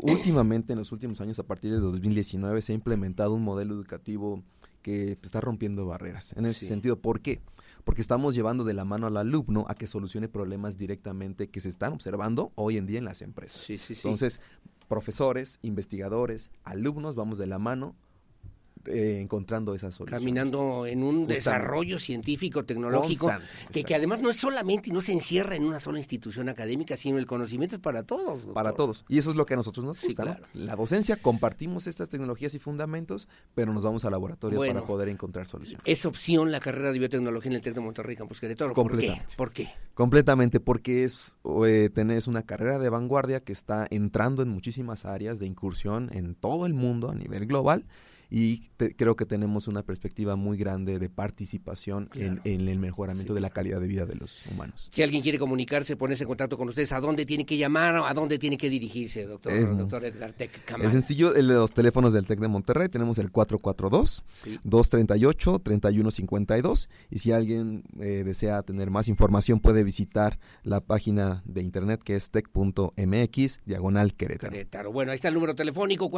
últimamente en los últimos años, a partir de 2019, se ha implementado un modelo educativo que está rompiendo barreras. En ese sentido, ¿por qué? Porque estamos llevando de la mano al alumno a que solucione problemas directamente que se están observando hoy en día en las empresas. Entonces, profesores, investigadores, alumnos, vamos de la mano eh, encontrando esas soluciones. Caminando en un desarrollo científico, tecnológico, que, que, además no es solamente y no se encierra en una sola institución académica, sino el conocimiento es para todos. Para todos. Y eso es lo que a nosotros nos gusta. La docencia, compartimos estas tecnologías y fundamentos, pero nos vamos al laboratorio para poder encontrar soluciones. ¿Es opción la carrera de biotecnología en el TEC de Monterrey, Campus Querétaro? ¿Por qué? ¿Por qué? Completamente, porque es eh, tenés una carrera de vanguardia que está entrando en muchísimas áreas de incursión en todo el mundo a nivel global y creo que tenemos una perspectiva muy grande de participación en, el mejoramiento de la calidad de vida de los humanos. Si alguien quiere comunicarse, ponerse en contacto con ustedes, ¿a dónde tiene que llamar o a dónde tiene que dirigirse, doctor, doctor Edgar Tec Es sencillo, los teléfonos del TEC de Monterrey tenemos el 442-238-3152 y si alguien eh, desea tener más información puede visitar la página de internet que es tech.mx diagonal Querétaro. Querétaro. Bueno, ahí está el número telefónico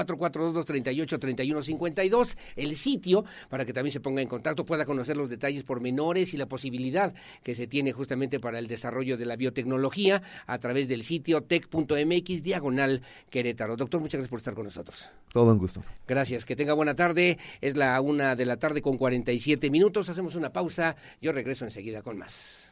442-238-3152 el sitio, para que también se ponga en contacto, pueda conocer los detalles pormenores y la posibilidad que se tiene justamente para el desarrollo de la biotecnología a través del sitio tech.mx diagonal Querétaro. Doctor, muchas gracias por estar con nosotros. Todo un gusto. Gracias, que tenga buena tarde. Es la una de la tarde con 47 minutos. Hacemos una pausa. Yo regreso enseguida con más.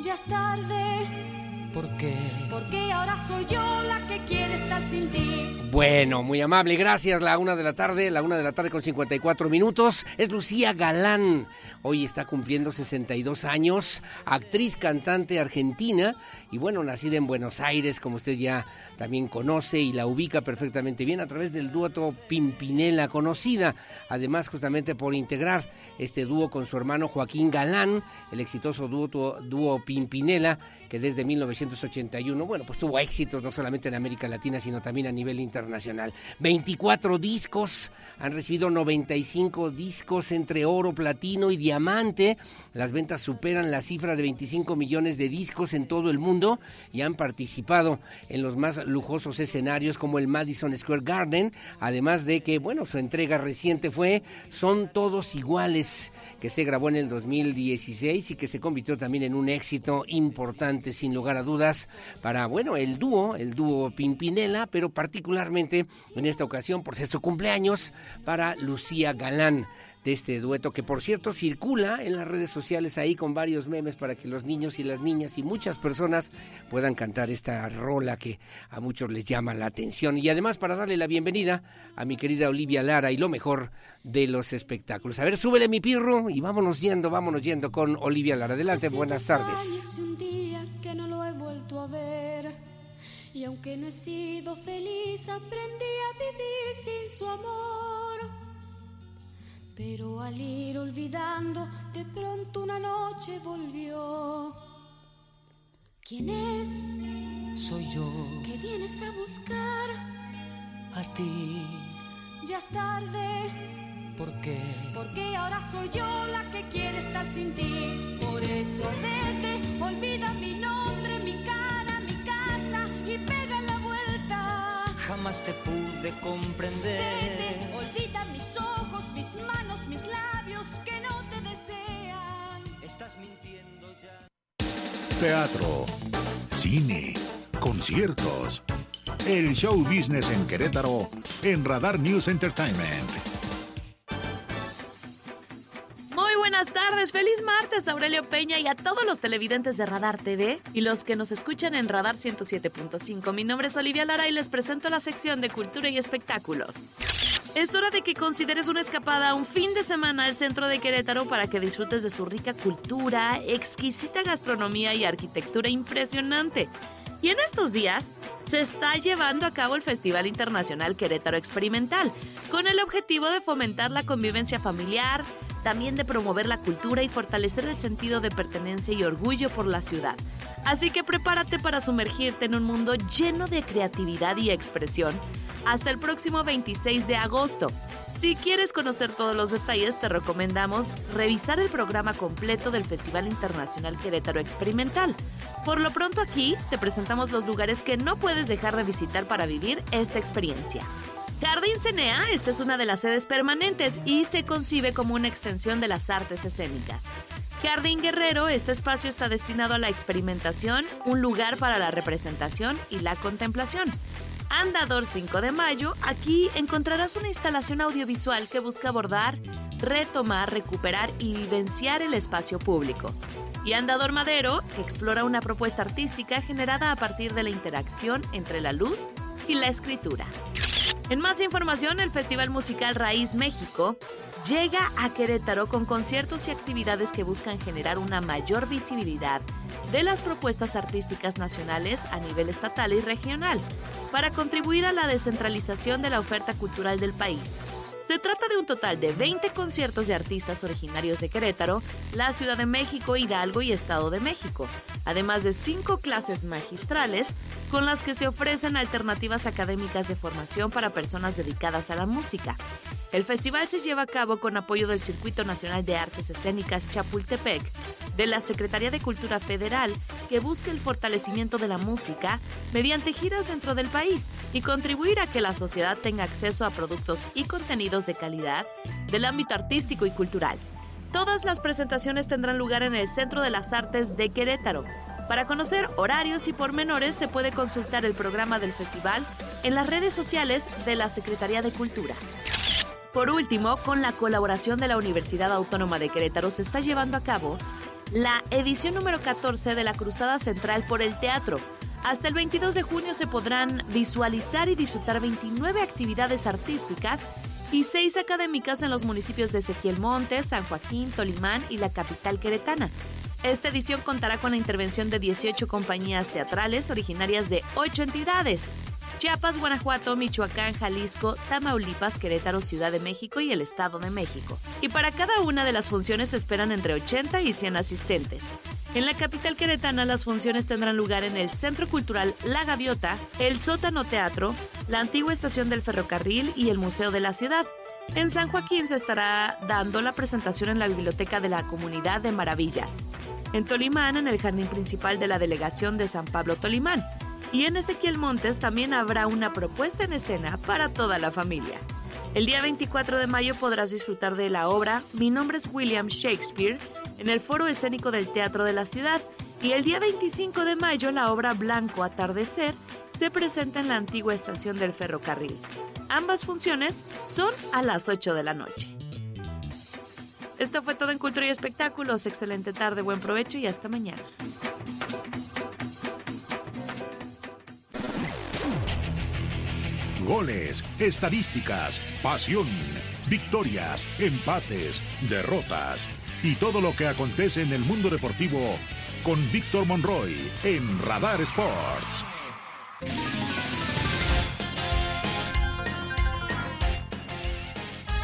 Ya es tarde. ¿Por qué? Porque ahora soy yo la que quiere estar sin ti. Bueno, muy amable, gracias. La una de la tarde, la una de la tarde con 54 minutos. Es Lucía Galán. Hoy está cumpliendo 62 años, actriz, cantante argentina y bueno, nacida en Buenos Aires, como usted ya también conoce y la ubica perfectamente bien a través del dueto Pimpinela, conocida además justamente por integrar este dúo con su hermano Joaquín Galán, el exitoso dúo, dúo Pimpinela, que desde 1981, bueno, pues tuvo éxitos no solamente en América Latina, sino también a nivel internacional. 24 discos, han recibido 95 discos entre oro, platino y diamante. Las ventas superan la cifra de 25 millones de discos en todo el mundo y han participado en los más lujosos escenarios como el Madison Square Garden, además de que, bueno, su entrega reciente fue Son Todos Iguales, que se grabó en el 2016 y que se convirtió también en un éxito importante, sin lugar a dudas, para, bueno, el dúo, el dúo Pimpinela, pero particularmente en esta ocasión por ser su cumpleaños para Lucía Galán de este dueto que por cierto circula en las redes sociales ahí con varios memes para que los niños y las niñas y muchas personas puedan cantar esta rola que a muchos les llama la atención y además para darle la bienvenida a mi querida Olivia Lara y lo mejor de los espectáculos. A ver, súbele mi pirro y vámonos yendo, vámonos yendo con Olivia Lara. Adelante, buenas tardes. Que no lo he vuelto a ver y aunque no he sido feliz aprendí a vivir sin su amor. Pero al ir olvidando, de pronto una noche volvió. ¿Quién es? Soy yo. Que vienes a buscar. A ti. Ya es tarde. ¿Por qué? Porque ahora soy yo la que quiere estar sin ti. Por eso vete, olvida mi nombre, mi cara, mi casa y pega la vuelta. Jamás te pude comprender. Vete, olvida mis ojos, mis manos, mis labios que no te desean. Estás mintiendo ya. Teatro, cine, conciertos. El show business en Querétaro en Radar News Entertainment. Buenas tardes, feliz martes Aurelio Peña y a todos los televidentes de Radar TV y los que nos escuchan en Radar 107.5. Mi nombre es Olivia Lara y les presento la sección de Cultura y Espectáculos. Es hora de que consideres una escapada un fin de semana al centro de Querétaro para que disfrutes de su rica cultura, exquisita gastronomía y arquitectura impresionante. Y en estos días se está llevando a cabo el Festival Internacional Querétaro Experimental, con el objetivo de fomentar la convivencia familiar, también de promover la cultura y fortalecer el sentido de pertenencia y orgullo por la ciudad. Así que prepárate para sumergirte en un mundo lleno de creatividad y expresión hasta el próximo 26 de agosto. Si quieres conocer todos los detalles, te recomendamos revisar el programa completo del Festival Internacional Querétaro Experimental. Por lo pronto aquí te presentamos los lugares que no puedes dejar de visitar para vivir esta experiencia. Jardín Cenea, esta es una de las sedes permanentes y se concibe como una extensión de las artes escénicas. Jardín Guerrero, este espacio está destinado a la experimentación, un lugar para la representación y la contemplación. Andador 5 de Mayo, aquí encontrarás una instalación audiovisual que busca abordar, retomar, recuperar y vivenciar el espacio público. Y Andador Madero, que explora una propuesta artística generada a partir de la interacción entre la luz y la escritura. En más información, el Festival Musical Raíz México llega a Querétaro con conciertos y actividades que buscan generar una mayor visibilidad de las propuestas artísticas nacionales a nivel estatal y regional, para contribuir a la descentralización de la oferta cultural del país. Se trata de un total de 20 conciertos de artistas originarios de Querétaro, la Ciudad de México, Hidalgo y Estado de México, además de cinco clases magistrales con las que se ofrecen alternativas académicas de formación para personas dedicadas a la música. El festival se lleva a cabo con apoyo del Circuito Nacional de Artes Escénicas Chapultepec, de la Secretaría de Cultura Federal, que busca el fortalecimiento de la música mediante giras dentro del país y contribuir a que la sociedad tenga acceso a productos y contenidos de calidad del ámbito artístico y cultural. Todas las presentaciones tendrán lugar en el Centro de las Artes de Querétaro. Para conocer horarios y pormenores se puede consultar el programa del festival en las redes sociales de la Secretaría de Cultura. Por último, con la colaboración de la Universidad Autónoma de Querétaro se está llevando a cabo la edición número 14 de la Cruzada Central por el Teatro. Hasta el 22 de junio se podrán visualizar y disfrutar 29 actividades artísticas y 6 académicas en los municipios de Ezequiel Montes, San Joaquín, Tolimán y la capital queretana. Esta edición contará con la intervención de 18 compañías teatrales originarias de 8 entidades. Chiapas, Guanajuato, Michoacán, Jalisco, Tamaulipas, Querétaro, Ciudad de México y el Estado de México. Y para cada una de las funciones se esperan entre 80 y 100 asistentes. En la capital queretana las funciones tendrán lugar en el Centro Cultural La Gaviota, el Sótano Teatro, la antigua estación del ferrocarril y el Museo de la Ciudad. En San Joaquín se estará dando la presentación en la Biblioteca de la Comunidad de Maravillas. En Tolimán, en el jardín principal de la delegación de San Pablo Tolimán. Y en Ezequiel Montes también habrá una propuesta en escena para toda la familia. El día 24 de mayo podrás disfrutar de la obra Mi nombre es William Shakespeare en el Foro Escénico del Teatro de la Ciudad y el día 25 de mayo la obra Blanco Atardecer se presenta en la antigua estación del ferrocarril. Ambas funciones son a las 8 de la noche. Esto fue todo en Cultura y Espectáculos. Excelente tarde, buen provecho y hasta mañana. Goles, estadísticas, pasión, victorias, empates, derrotas y todo lo que acontece en el mundo deportivo con Víctor Monroy en Radar Sports.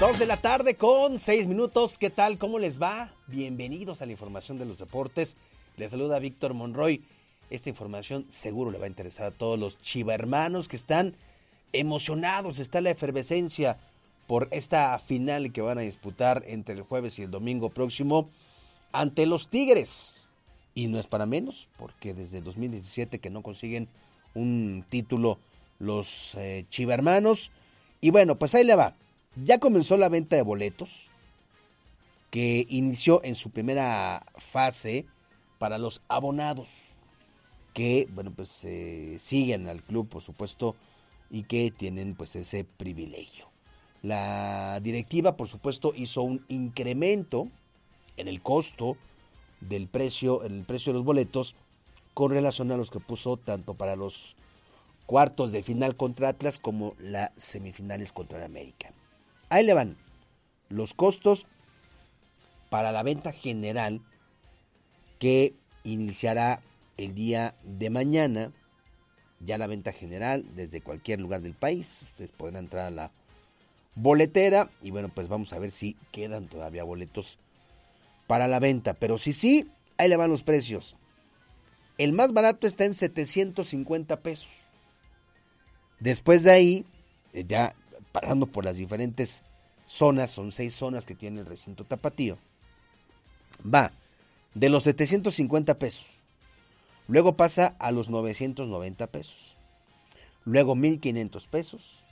Dos de la tarde con seis minutos. ¿Qué tal? ¿Cómo les va? Bienvenidos a la información de los deportes. Les saluda Víctor Monroy. Esta información seguro le va a interesar a todos los chiva hermanos que están emocionados. Está la efervescencia por esta final que van a disputar entre el jueves y el domingo próximo ante los Tigres. Y no es para menos, porque desde 2017 que no consiguen un título los eh. Y bueno, pues ahí le va. Ya comenzó la venta de boletos, que inició en su primera fase para los abonados, que, bueno, pues eh, siguen al club, por supuesto, y que tienen pues ese privilegio. La directiva, por supuesto, hizo un incremento en el costo del precio, en el precio de los boletos, con relación a los que puso tanto para los cuartos de final contra Atlas como las semifinales contra América. Ahí le van los costos para la venta general que iniciará el día de mañana. Ya la venta general desde cualquier lugar del país. Ustedes podrán entrar a la boletera y bueno, pues vamos a ver si quedan todavía boletos para la venta. Pero si sí, ahí le van los precios. El más barato está en 750 pesos. Después de ahí, eh, ya pasando por las diferentes zonas, son seis zonas que tiene el recinto tapatío, va de los 750 pesos, luego pasa a los 990 pesos, luego 1500 pesos,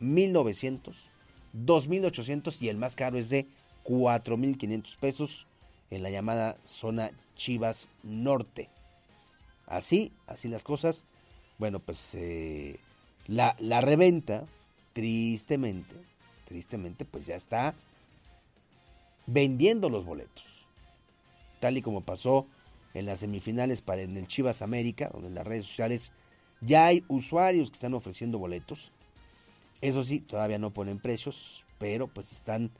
1900, 2800 y el más caro es de 4500 pesos en la llamada zona Chivas Norte. Así, así las cosas. Bueno, pues eh, la, la reventa tristemente, tristemente, pues ya está vendiendo los boletos. Tal y como pasó en las semifinales para en el Chivas América, donde en las redes sociales ya hay usuarios que están ofreciendo boletos. Eso sí, todavía no ponen precios, pero pues están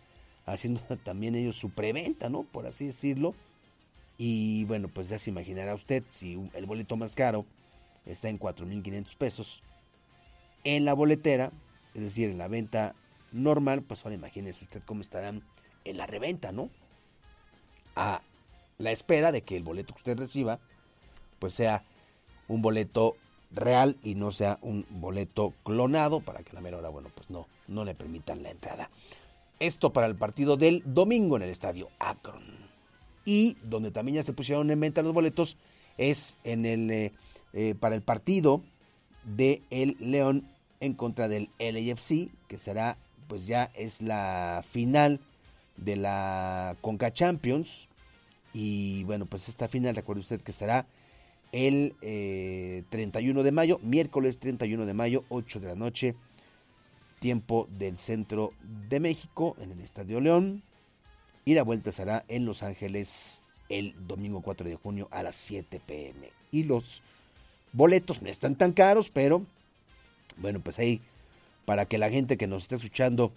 haciendo también ellos su preventa, ¿no? Por así decirlo. Y bueno, pues ya se imaginará usted si el boleto más caro está en 4.500 pesos. En la boletera, es decir, en la venta normal, pues ahora imagínese usted cómo estarán en la reventa, ¿no? A la espera de que el boleto que usted reciba, pues sea un boleto real y no sea un boleto clonado para que la mera hora, bueno, pues no, no le permitan la entrada. Esto para el partido del domingo en el estadio Akron. Y donde también ya se pusieron en venta los boletos es en el eh, eh, para el partido de el León en contra del LAFC, que será, pues ya es la final de la Conca Champions. Y bueno, pues esta final, recuerde usted que será el 31 eh, de mayo, miércoles 31 de mayo, 8 de la noche, tiempo del centro de México en el Estadio León. Y la vuelta será en Los Ángeles el domingo 4 de junio a las 7 pm. Y los boletos no están tan caros, pero bueno, pues ahí para que la gente que nos está escuchando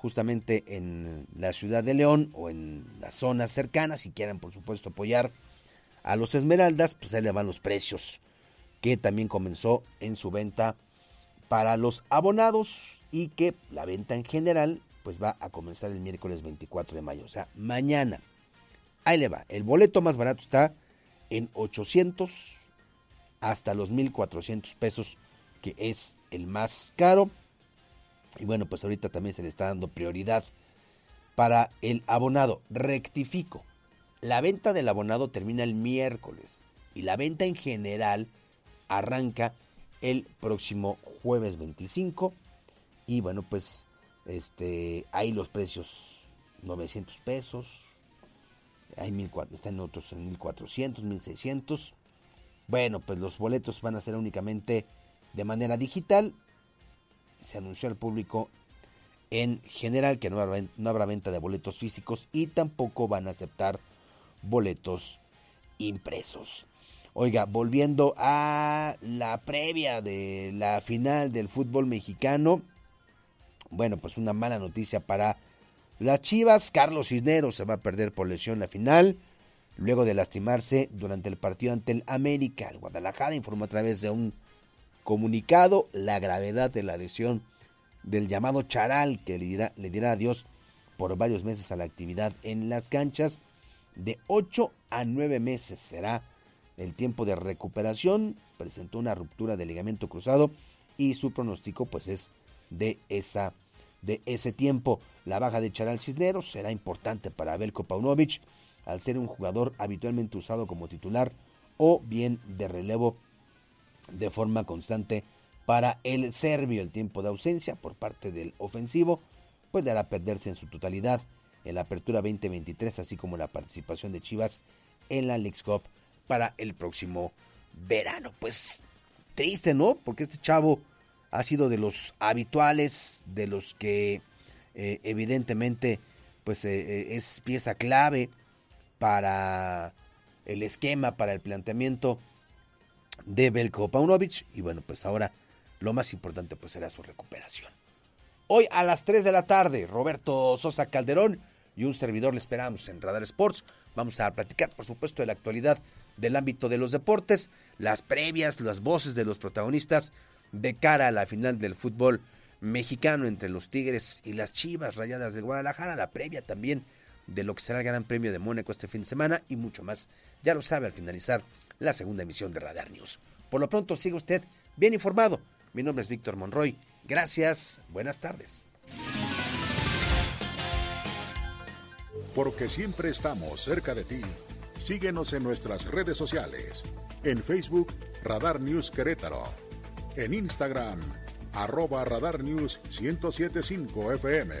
justamente en la ciudad de León o en las zonas cercanas, si quieran por supuesto apoyar a los Esmeraldas, pues ahí le van los precios que también comenzó en su venta para los abonados y que la venta en general pues va a comenzar el miércoles 24 de mayo, o sea, mañana. Ahí le va, el boleto más barato está en 800 hasta los 1400 pesos, que es el más caro. Y bueno, pues ahorita también se le está dando prioridad para el abonado. Rectifico, la venta del abonado termina el miércoles y la venta en general arranca el próximo jueves 25 y bueno pues este ahí los precios 900 pesos. Hay están otros en 1400 1600 bueno pues los boletos van a ser únicamente de manera digital se anunció al público en general que no habrá, venta de boletos físicos y tampoco van a aceptar boletos impresos Oiga, volviendo a la previa de la final del fútbol mexicano, bueno, pues una mala noticia para las Chivas. Carlos Cisneros se va a perder por lesión la final, luego de lastimarse durante el partido ante el América. El Guadalajara informó a través de un comunicado la gravedad de la lesión del llamado Charal, que le dirá, le adiós por varios meses a la actividad en las canchas. De 8 a 9 meses será el tiempo de recuperación, presentó una ruptura de ligamento cruzado y su pronóstico pues es de esa de ese tiempo. La baja de Charal Cisneros será importante para Belko Paunovic al ser un jugador habitualmente usado como titular o bien de relevo de forma constante para el serbio. El tiempo de ausencia por parte del ofensivo puede perderse en su totalidad en la apertura 2023, así como la participación de Chivas en la Leagues Cup para el próximo verano. Pues triste, ¿no? Porque este chavo ha sido de los habituales, de los que eh, evidentemente pues eh, eh, es pieza clave para el esquema, para el planteamiento de Belko Paunovic y bueno, pues ahora lo más importante pues será su recuperación. Hoy a las 3 de la tarde, Roberto Sosa Calderón y un servidor le esperamos en Radar Sports. Vamos a platicar, por supuesto, de la actualidad del ámbito de los deportes, las previas, las voces de los protagonistas de cara a la final del fútbol mexicano entre los Tigres y las Chivas Rayadas de Guadalajara, la previa también de lo que será el Gran Premio de Mónaco este fin de semana y mucho más. Ya lo sabe al finalizar la segunda emisión de Radar News. Por lo pronto sigue usted bien informado. Mi nombre es Víctor Monroy. Gracias. Buenas tardes. Porque siempre estamos cerca de ti Síguenos en nuestras redes sociales. En Facebook, Radar News Querétaro. En Instagram, arroba Radar News 1075 FM.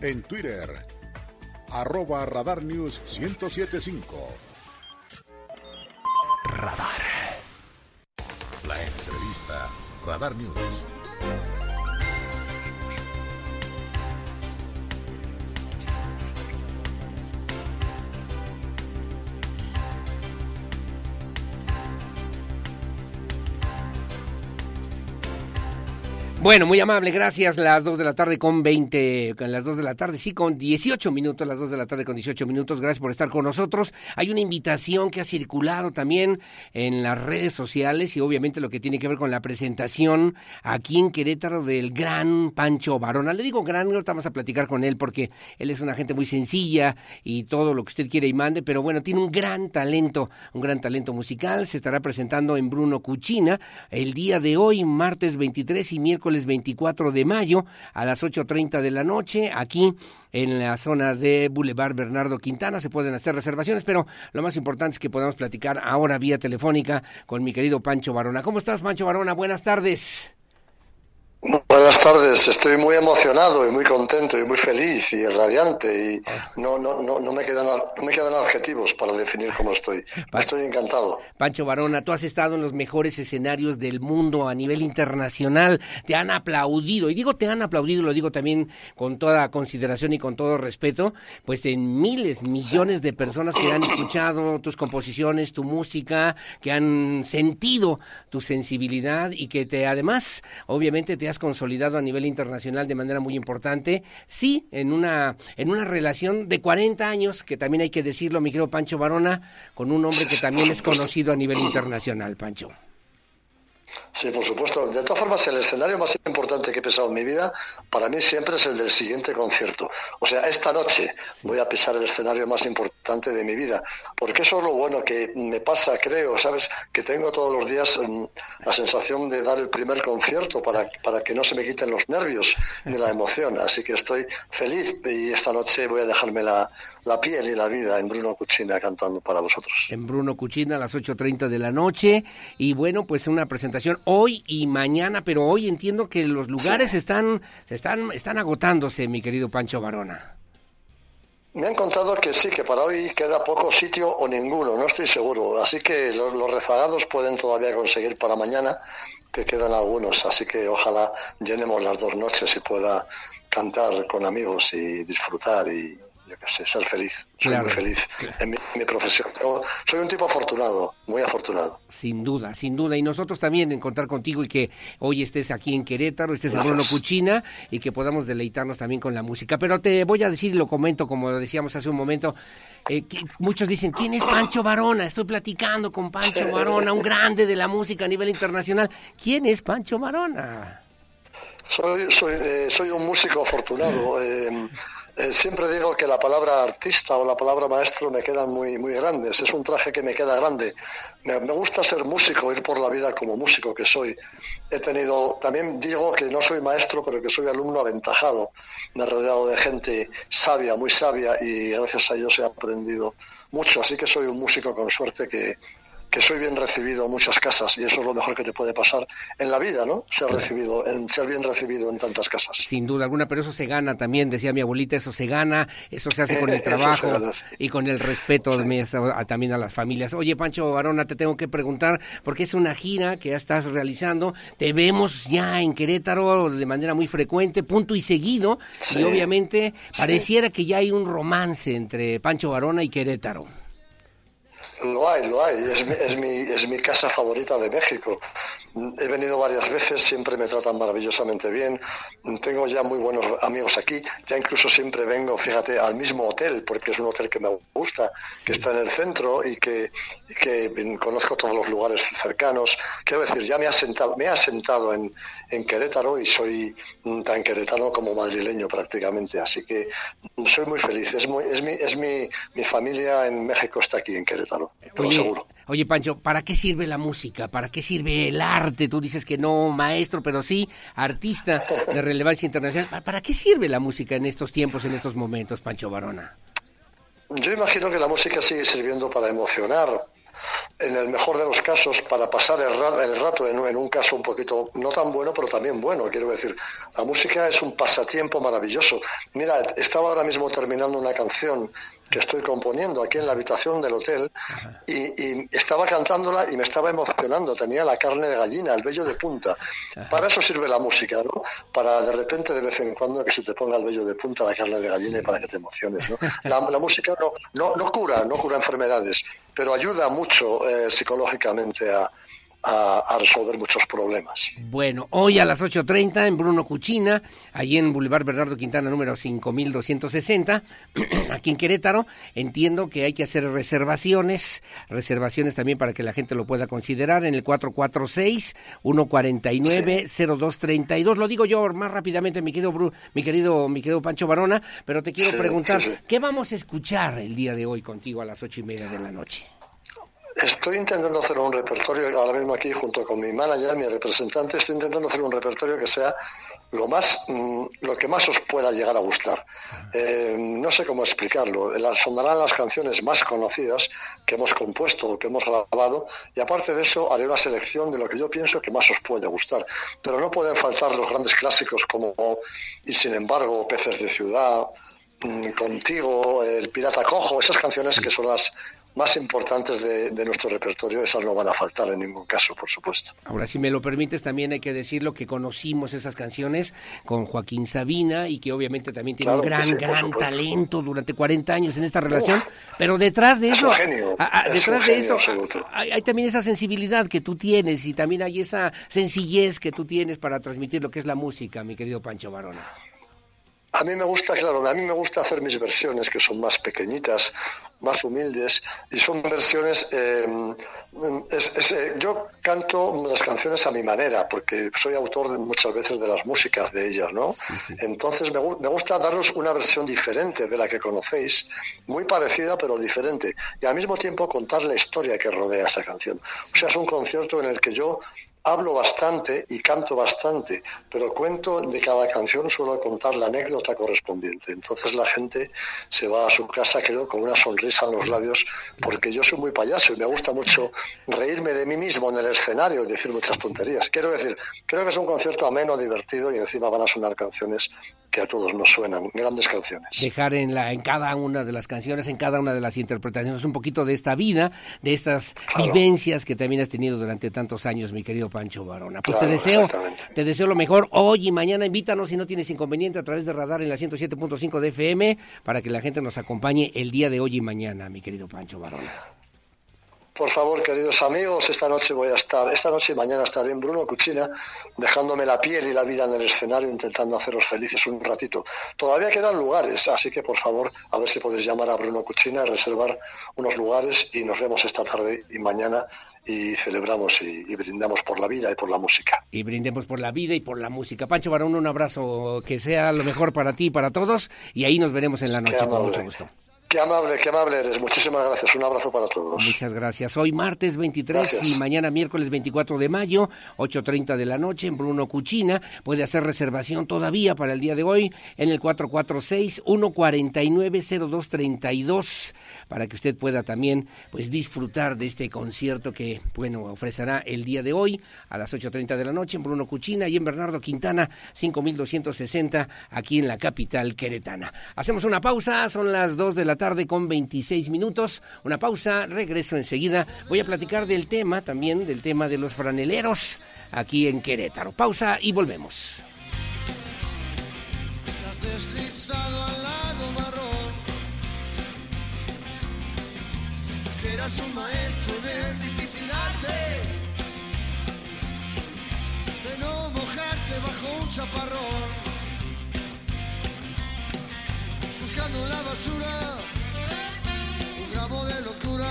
En Twitter, arroba Radar News 1075. Radar. La entrevista. Radar News. Bueno, muy amable, gracias. Las 2 de la tarde con 20, con las 2 de la tarde, sí, con 18 minutos, las 2 de la tarde con 18 minutos. Gracias por estar con nosotros. Hay una invitación que ha circulado también en las redes sociales y obviamente lo que tiene que ver con la presentación aquí en Querétaro del gran Pancho Barona. Le digo gran, ahorita vamos a platicar con él porque él es una gente muy sencilla y todo lo que usted quiere y mande, pero bueno, tiene un gran talento, un gran talento musical. Se estará presentando en Bruno Cuchina el día de hoy, martes 23 y miércoles 24 de mayo a las 8.30 de la noche aquí en la zona de Boulevard Bernardo Quintana. Se pueden hacer reservaciones, pero lo más importante es que podamos platicar ahora vía telefónica con mi querido Pancho Barona. ¿Cómo estás, Pancho Barona? Buenas tardes. Buenas tardes, estoy muy emocionado y muy contento y muy feliz y radiante y no, no, no, no, me, quedan, no me quedan adjetivos para definir cómo estoy. Estoy encantado. Pancho Barona, tú has estado en los mejores escenarios del mundo a nivel internacional, te han aplaudido, y digo te han aplaudido, lo digo también con toda consideración y con todo respeto, pues en miles, millones de personas que han escuchado tus composiciones, tu música, que han sentido tu sensibilidad y que te además, obviamente, te has consolidado a nivel internacional de manera muy importante, sí, en una, en una relación de 40 años, que también hay que decirlo, mi querido Pancho Barona, con un hombre que también es conocido a nivel internacional, Pancho. Sí, por supuesto. De todas formas, el escenario más importante que he pisado en mi vida, para mí siempre es el del siguiente concierto. O sea, esta noche voy a pisar el escenario más importante de mi vida. Porque eso es lo bueno que me pasa, creo, ¿sabes? Que tengo todos los días mm, la sensación de dar el primer concierto para, para que no se me quiten los nervios ni la emoción. Así que estoy feliz y esta noche voy a dejarme la, la piel y la vida en Bruno Cucina cantando para vosotros. En Bruno Cucina a las 8.30 de la noche. Y bueno, pues una presentación hoy y mañana, pero hoy entiendo que los lugares están, se están, están agotándose, mi querido Pancho Varona. Me han contado que sí, que para hoy queda poco sitio o ninguno, no estoy seguro. Así que los, los rezagados pueden todavía conseguir para mañana, que quedan algunos. Así que ojalá llenemos las dos noches y pueda cantar con amigos y disfrutar y, yo qué sé, ser feliz. Soy muy feliz en mi, profesión. soy un tipo afortunado, muy afortunado. Sin duda, sin duda. Y nosotros también encontrar contigo y que hoy estés aquí en Querétaro, estés en Bruno Cuchina y que podamos deleitarnos también con la música. Pero te voy a decir, lo comento como decíamos hace un momento, eh, muchos dicen, ¿quién es Pancho Varona? Estoy platicando con Pancho Varona, un grande de la música a nivel internacional. ¿Quién es Pancho Varona? Soy, soy, eh, soy un músico afortunado. Eh, siempre digo que la palabra artista o la palabra maestro me quedan muy, muy grandes. Es un traje que me queda grande. Me, me, gusta ser músico, ir por la vida como músico que soy. He tenido, también digo que no soy maestro, pero que soy alumno aventajado. Me he rodeado de gente sabia, muy sabia, y gracias a ellos he aprendido mucho. Así que soy un músico con suerte que, que soy bien recibido en muchas casas y eso es lo mejor que te puede pasar en la vida, ¿no? Ser recibido, en ser bien recibido en tantas casas. Sin duda alguna, pero eso se gana también, decía mi abuelita, eso se gana, eso se hace con el trabajo y con el respeto de también a las familias. Oye, Pancho Barona, te tengo que preguntar, porque es una gira que ya estás realizando, te vemos ya en Querétaro de manera muy frecuente, punto y seguido, y obviamente pareciera que ya hay un romance entre Pancho Barona y Querétaro. Lo hay, lo hay. Es mi, es, mi, es mi casa favorita de México. He venido varias veces, siempre me tratan maravillosamente bien. Tengo ya muy buenos amigos aquí. Ya incluso siempre vengo, fíjate, al mismo hotel, porque es un hotel que me gusta, que está en el centro y que, y que conozco todos los lugares cercanos. Quiero decir, ya me ha sentado, me ha sentado en, en Querétaro y soy tan queretano como madrileño prácticamente. Así que soy muy feliz. Es, muy, es, mi, es mi, mi familia en México está aquí en Querétaro. Oye, oye, Pancho, ¿para qué sirve la música? ¿Para qué sirve el arte? Tú dices que no maestro, pero sí artista de relevancia internacional. ¿Para qué sirve la música en estos tiempos, en estos momentos, Pancho Barona? Yo imagino que la música sigue sirviendo para emocionar, en el mejor de los casos, para pasar el, rato en, en, un caso un poquito, no tan bueno, pero también bueno, quiero decir. La música es un pasatiempo maravilloso. Mira, estaba ahora mismo terminando una canción que estoy componiendo aquí en la habitación del hotel y, y, estaba cantándola y me estaba emocionando, tenía la carne de gallina, el vello de punta. Ajá. Para eso sirve la música, ¿no? Para de repente, de vez en cuando, que se te ponga el vello de punta, la carne de gallina y para que te emociones, ¿no? La, la música no, no, no, cura, no cura enfermedades, pero ayuda mucho eh, psicológicamente a, a, a, resolver muchos problemas. Bueno, hoy a las 8.30 en Bruno Cuchina, allí en Boulevard Bernardo Quintana número 5260, aquí en Querétaro, entiendo que hay que hacer reservaciones, reservaciones también para que la gente lo pueda considerar en el 446-149-0232. Lo digo yo más rápidamente, mi querido, Bru, mi querido, mi querido Pancho Barona, pero te quiero sí, preguntar, sí, sí. ¿qué vamos a escuchar el día de hoy contigo a las ocho y media de la noche? Estoy intentando hacer un repertorio, ahora mismo aquí junto con mi manager, mi representante, estoy intentando hacer un repertorio que sea lo más mm, lo que más os pueda llegar a gustar. Eh, no sé cómo explicarlo. Sonarán las canciones más conocidas que hemos compuesto o que hemos grabado y aparte de eso haré una selección de lo que yo pienso que más os puede gustar. Pero no pueden faltar los grandes clásicos como Y sin embargo, Peces de Ciudad, mm, Contigo, El Pirata Cojo, esas canciones que son las más importantes de, nuestro repertorio, esas no van a faltar en ningún caso, por supuesto. Ahora, si me lo permites, también hay que decirlo que conocimos esas canciones con Joaquín Sabina y que obviamente también tiene un gran, gran talento durante 40 años en esta relación, pero detrás de eso, detrás de eso, hay, hay, también esa sensibilidad que tú tienes y también hay esa sencillez que tú tienes para transmitir lo que es la música, mi querido Pancho Barona. A mí me gusta, claro, a mí me gusta hacer mis versiones que son más pequeñitas, más humildes y son versiones. Em, eh, yo canto las canciones a mi manera porque soy autor de, muchas veces de las músicas de ellas, ¿no? Entonces me, me, gusta daros una versión diferente de la que conocéis, muy parecida pero diferente y al mismo tiempo contar la historia que rodea esa canción. O sea, es un concierto en el que yo hablo bastante y canto bastante, pero cuento de cada canción suelo contar la anécdota correspondiente. Entonces la gente se va a su casa, creo, con una sonrisa en los labios, porque yo soy muy payaso y me gusta mucho reírme de mí mismo en el escenario y decir muchas tonterías. Quiero decir, creo que es un concierto ameno, divertido y encima van a sonar canciones que a todos nos suenan, grandes canciones. Dejar en, la, en cada una de las canciones, en cada una de las interpretaciones, un poquito de esta vida, de estas vivencias que también has tenido durante tantos años, mi querido Pancho Barona. Pues te deseo, te deseo lo mejor hoy y mañana. Invítanos si no tienes inconveniente a través de Radar en la 107.5 de FM para que la gente nos acompañe el día de hoy y mañana, mi querido Pancho Barona. Por favor, queridos amigos, esta noche voy a estar, esta noche y mañana estaré en Bruno Cuchina, dejándome la piel y la vida en el escenario, intentando haceros felices un ratito. Todavía quedan lugares, así que por favor, a ver si podéis llamar a Bruno Cuchina, reservar unos lugares y nos vemos esta tarde y mañana y celebramos y, brindamos por la vida y por la música. Y brindemos por la vida y por la música. Pancho Barón, un abrazo, que sea lo mejor para ti y para todos, y ahí nos veremos en la noche, con mucho gusto. Qué amable, qué amable eres. Muchísimas gracias. Un abrazo para todos. Muchas gracias. Hoy martes 23 y mañana miércoles 24 de mayo, 8.30 de la noche en Bruno Cuchina. Puede hacer reservación todavía para el día de hoy en el 446-149-0232 para que usted pueda también pues disfrutar de este concierto que, bueno, ofrecerá el día de hoy a las 8.30 de la noche en Bruno Cuchina y en Bernardo Quintana, 5.260 aquí en la capital queretana. Hacemos una pausa, son las 2 de la tarde con 26 minutos. Una pausa, regreso enseguida. Voy a platicar del tema también, del tema de los franeleros aquí en Querétaro. Pausa y volvemos. un maestro en difícil arte de no mojarte bajo un chaparrón buscando la basura de locura.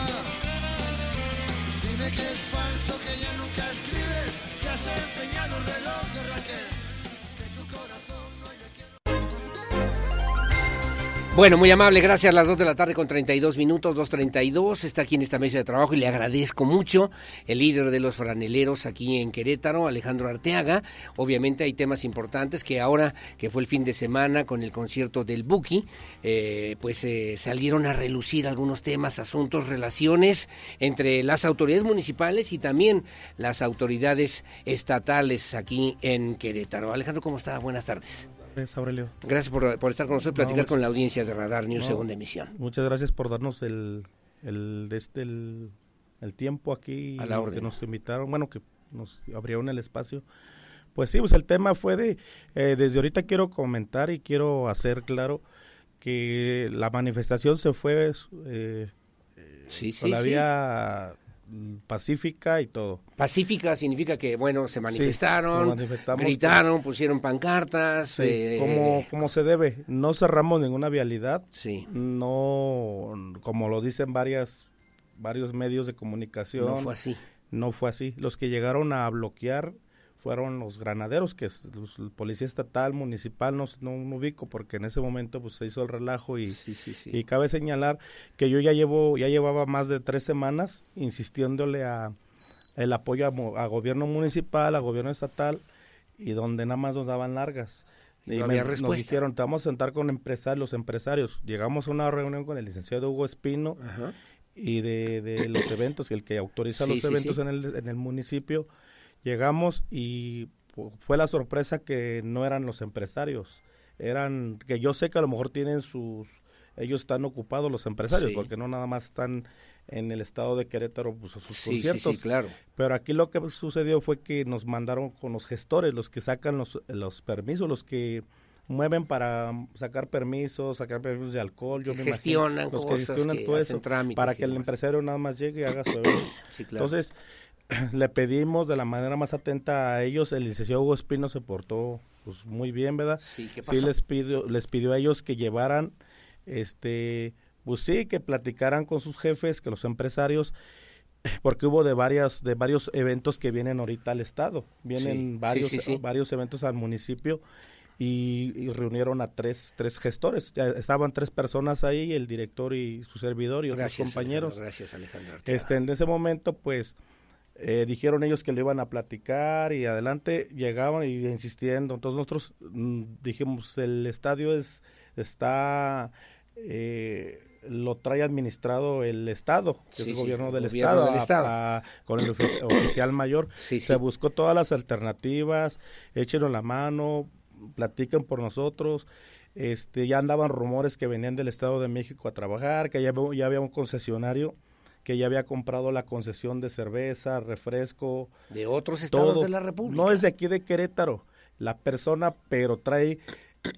Dime que es falso, que ya nunca escribes, que has empeñado el reloj de Raquel. Bueno, muy amable, gracias. Las 2 de la tarde con 32 minutos, 2.32. Está aquí en esta mesa de trabajo y le agradezco mucho el líder de los franeleros aquí en Querétaro, Alejandro Arteaga. Obviamente hay temas importantes que ahora, que fue el fin de semana con el concierto del Buki, eh, pues eh, salieron a relucir algunos temas, asuntos, relaciones entre las autoridades municipales y también las autoridades estatales aquí en Querétaro. Alejandro, ¿cómo está? Buenas tardes. Aurelio. Gracias por, estar con nosotros platicar con la audiencia de Radar News Segunda Emisión. Muchas gracias por darnos el, el, este, el, tiempo aquí A la que nos invitaron, bueno, que nos abrieron el espacio. Pues sí, pues el tema fue de, eh, desde ahorita quiero comentar y quiero hacer claro que la manifestación se fue eh, sí, sí, todavía pacífica y todo. Pacífica significa que, bueno, se manifestaron, gritaron, pusieron pancartas. Eh, como, como se debe. No cerramos ninguna vialidad. Sí. No, como lo dicen varias, varios medios de comunicación. No fue así. No fue así. Los que llegaron a bloquear fueron los granaderos, que es los- el policía estatal, municipal, no, no, no ubico porque en ese momento pues se hizo el relajo y, y cabe señalar que yo ya llevo, ya llevaba más de tres semanas insistiéndole a el apoyo a, a gobierno municipal, a gobierno estatal y donde nada más nos daban largas. Y Y no me- nos dijeron, te vamos a sentar con empresarios, los empresarios. Llegamos a una reunión con el licenciado Hugo Espino y de, de los eventos, el que autoriza los eventos. En, el, en el municipio. Llegamos y fu- fue la sorpresa que no eran los empresarios. Eran, que yo sé que a lo mejor tienen sus, ellos están ocupados los empresarios, Sí. porque no nada más están en el estado de Querétaro pues, a sus Sí, conciertos. sí, claro. Pero aquí lo que sucedió fue que nos mandaron con los gestores, los que sacan los, los permisos, los que mueven para sacar permisos, sacar permisos de alcohol, yo me imagino, gestionan los cosas, que todo hacen eso, trámites para que el empresario nada más llegue y haga su evento. Sí, claro. Entonces, le pedimos de la manera más atenta a ellos, el licenciado Hugo Espino se portó pues muy bien, ¿verdad? Sí, ¿qué pasó? les pidió, les pidió a ellos que llevaran, este, pues sí, que platicaran con sus jefes, que los empresarios, porque hubo de varias, de varios eventos que vienen ahorita al estado, vienen Sí, sí, varios, sí, sí. varios eventos al municipio y, y reunieron a tres, tres gestores, estaban tres personas ahí, el director y su servidor y otros Gracias, compañeros. Alejandro, gracias, Alejandro. Arteaga. Este, en ese momento, pues, eh, dijeron ellos que lo iban a platicar y adelante llegaban y insistiendo. Entonces nosotros mm, dijimos, el estadio es está eh, lo trae administrado el estado, que Sí, es el sí, gobierno del gobierno estado, del a- estado. a- con el ofi- oficial mayor. Se buscó todas las alternativas, échenos la mano, platiquen por nosotros. Este, ya andaban rumores que venían del Estado de México a trabajar, que ya, ya había un concesionario que ya había comprado la concesión de cerveza, refresco. De otros estados todo. de la República. No es de aquí de Querétaro, la persona, pero trae,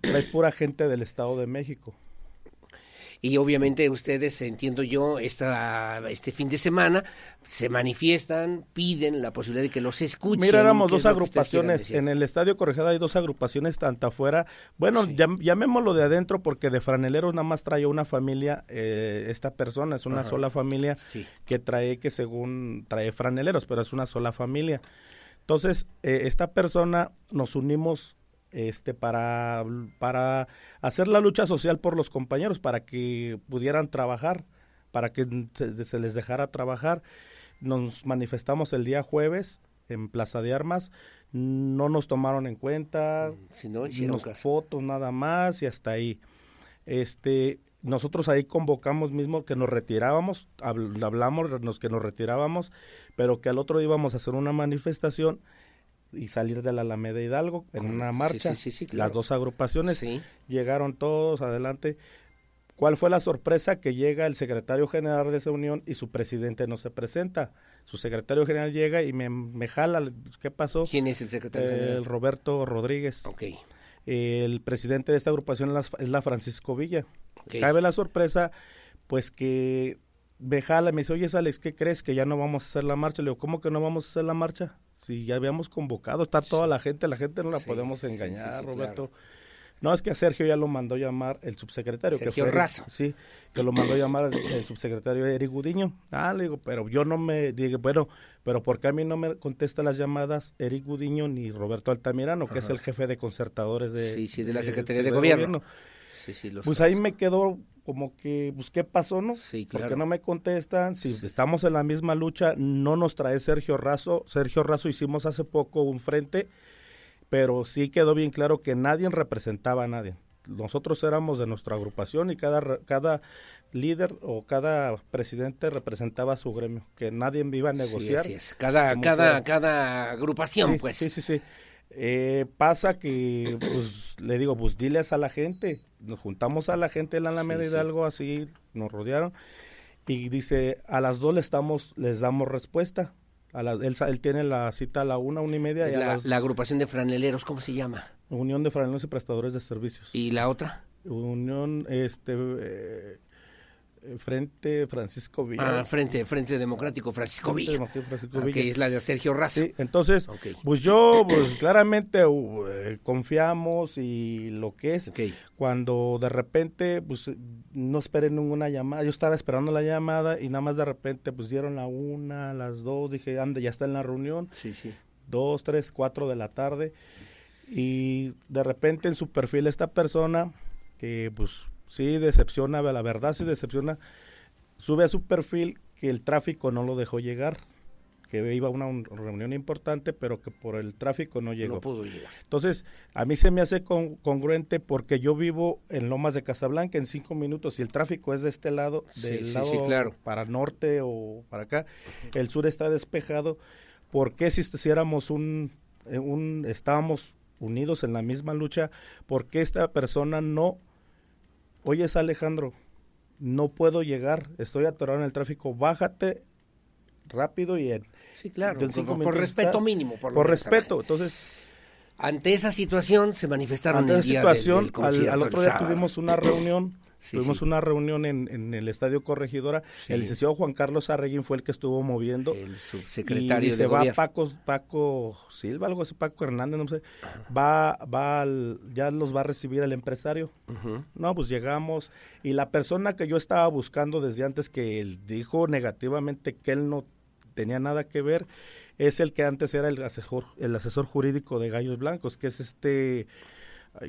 trae pura gente del Estado de México. Y obviamente ustedes, entiendo yo, esta, este fin de semana se manifiestan, piden la posibilidad de que los escuchen. Mira, éramos ¿qué es dos agrupaciones. En el Estadio Corregada hay dos agrupaciones, tanto afuera. Bueno, llam- llamémoslo de adentro porque de franeleros nada más trae una familia, eh, esta persona, es una Ajá. sola familia que trae, que según trae franeleros, pero es una sola familia. Entonces, eh, esta persona nos unimos este para, para hacer la lucha social por los compañeros, para que pudieran trabajar, para que se, se les dejara trabajar. Nos manifestamos el día jueves en Plaza de Armas, no nos tomaron en cuenta, Si no fotos nada más y hasta ahí. Este, nosotros ahí convocamos mismo que nos retirábamos, habl- hablamos que nos retirábamos, pero que al otro día íbamos a hacer una manifestación y salir de la Alameda Hidalgo en una Correcto. Marcha. sí, sí, sí, claro. Las dos agrupaciones llegaron todos adelante. ¿Cuál fue la sorpresa? Que llega el secretario general de esa unión y su presidente no se presenta. Su secretario general llega y me, me jala. ¿Qué pasó? ¿Quién es el secretario general? El Roberto Rodríguez. Ok. El presidente de esta agrupación es la, es la Francisco Villa. Cabe la sorpresa, pues que me jala y me dice, oye Alex, ¿qué crees? Que ya no vamos a hacer la marcha. Le digo, ¿cómo que no vamos a hacer la marcha? Si ya habíamos convocado, está toda la gente, la gente no la Sí, podemos sí, engañar, sí, Roberto. claro. No, es que a Sergio ya lo mandó llamar el subsecretario. Sergio que fue, Razo. Sí, que lo mandó llamar el, el subsecretario Eric Gudiño. Ah, le digo, pero yo no me, digo, bueno, pero ¿por qué a mí no me contesta las llamadas Eric Gudiño ni Roberto Altamirano, que es el jefe de concertadores de... Sí, sí, de la Secretaría de Gobierno. Sí, sí, los Pues ahí me quedó como que, pues, ¿qué pasó, no? Sí, ¿Por claro. qué no me contestan? Si estamos en la misma lucha, no nos trae Sergio Razo. Sergio Razo hicimos hace poco un frente, pero sí quedó bien claro que nadie representaba a nadie. Nosotros éramos de nuestra agrupación y cada, cada líder o cada presidente representaba a su gremio, que nadie iba a Sí, negociar. así es. Cada, agrupación, Sí, pues. Sí, sí, sí. Eh, pasa que, pues, le digo, pues diles a la gente. Nos juntamos a la gente en la Alameda Sí, sí. Hidalgo, así nos rodearon. Y dice, a las dos les damos, les damos respuesta. A las, él, él tiene la cita a la una, una y media. y la, las- la agrupación de franeleros, ¿cómo se llama? Unión de Franeleros y Prestadores de Servicios. ¿Y la otra? Unión, este, eh, Frente Francisco Villa. Ah, Frente, Frente Democrático Francisco Frente Villa. Democrático Francisco Ah, Villa. que es la de Sergio Razo. Sí, entonces, pues yo, pues claramente uh, eh, confiamos y lo que es, cuando de repente, pues no esperé ninguna llamada, yo estaba esperando la llamada y nada más de repente, pues dieron la una, las dos, dije, anda, ya está en la reunión. Sí, sí. 2, 3, 4 de la tarde y de repente en su perfil esta persona que pues sí decepciona, la verdad sí decepciona, sube a su perfil que el tráfico no lo dejó llegar que iba a una reunión importante, pero que por el tráfico no llegó. No pudo llegar. Entonces, a mí se me hace congruente porque yo vivo en Lomas de Casablanca en cinco minutos y el tráfico es de este lado, del lado claro. para norte o para acá, el sur está despejado. ¿Por qué si hiciéramos un, eh, un, estábamos unidos en la misma lucha, por qué esta persona no, oye, es Alejandro, no puedo llegar, estoy atorado en el tráfico, bájate rápido y en Sí, claro, por, respeto mínimo. Por, respeto, entonces... Ante esa situación se manifestaron ante esa situación, al, otro día tuvimos una reunión Tuvimos una reunión en, el Estadio Corregidora. El licenciado Juan Carlos Arreguín fue el que estuvo moviendo. El subsecretario y se va Paco, Paco Silva, algo así, Paco Hernández, no sé. Va, va ya los va a recibir el empresario. No, pues llegamos. Y la persona que yo estaba buscando desde antes que él dijo negativamente que él no tenía nada que ver, es el que antes era el asesor, el asesor jurídico de Gallos Blancos, que es este...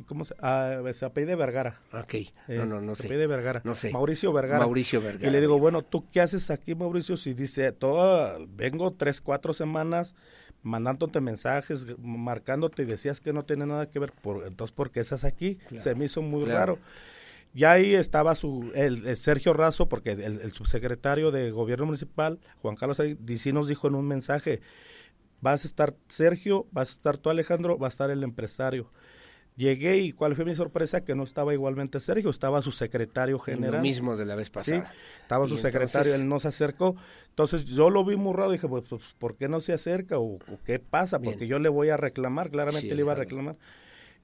¿Cómo se, ah, se apellide Vergara? Ok, no, no, no se sé. Vergara. No sé. Mauricio Vergara. Mauricio Vergara. Y le digo, bueno, ¿tú qué haces aquí, Mauricio? Si dice, todo, vengo tres, cuatro semanas mandándote mensajes, marcándote y decías que no tiene nada que ver, por, entonces, ¿por qué estás aquí? Se me hizo muy raro. Ya ahí estaba su, el, Sergio Razo, porque el, subsecretario de Gobierno Municipal, Juan Carlos sí nos dijo en un mensaje, vas a estar Sergio, vas a estar tú Alejandro, va a estar el empresario. Llegué y cuál fue mi sorpresa que no estaba igualmente Sergio, estaba su secretario general. lo mismo de la vez pasada. Sí, estaba su secretario, él no se acercó. Entonces yo lo vi muy raro, dije, pues, pues ¿por qué no se acerca o, qué pasa? Porque yo le voy a reclamar, claramente le iba a reclamar.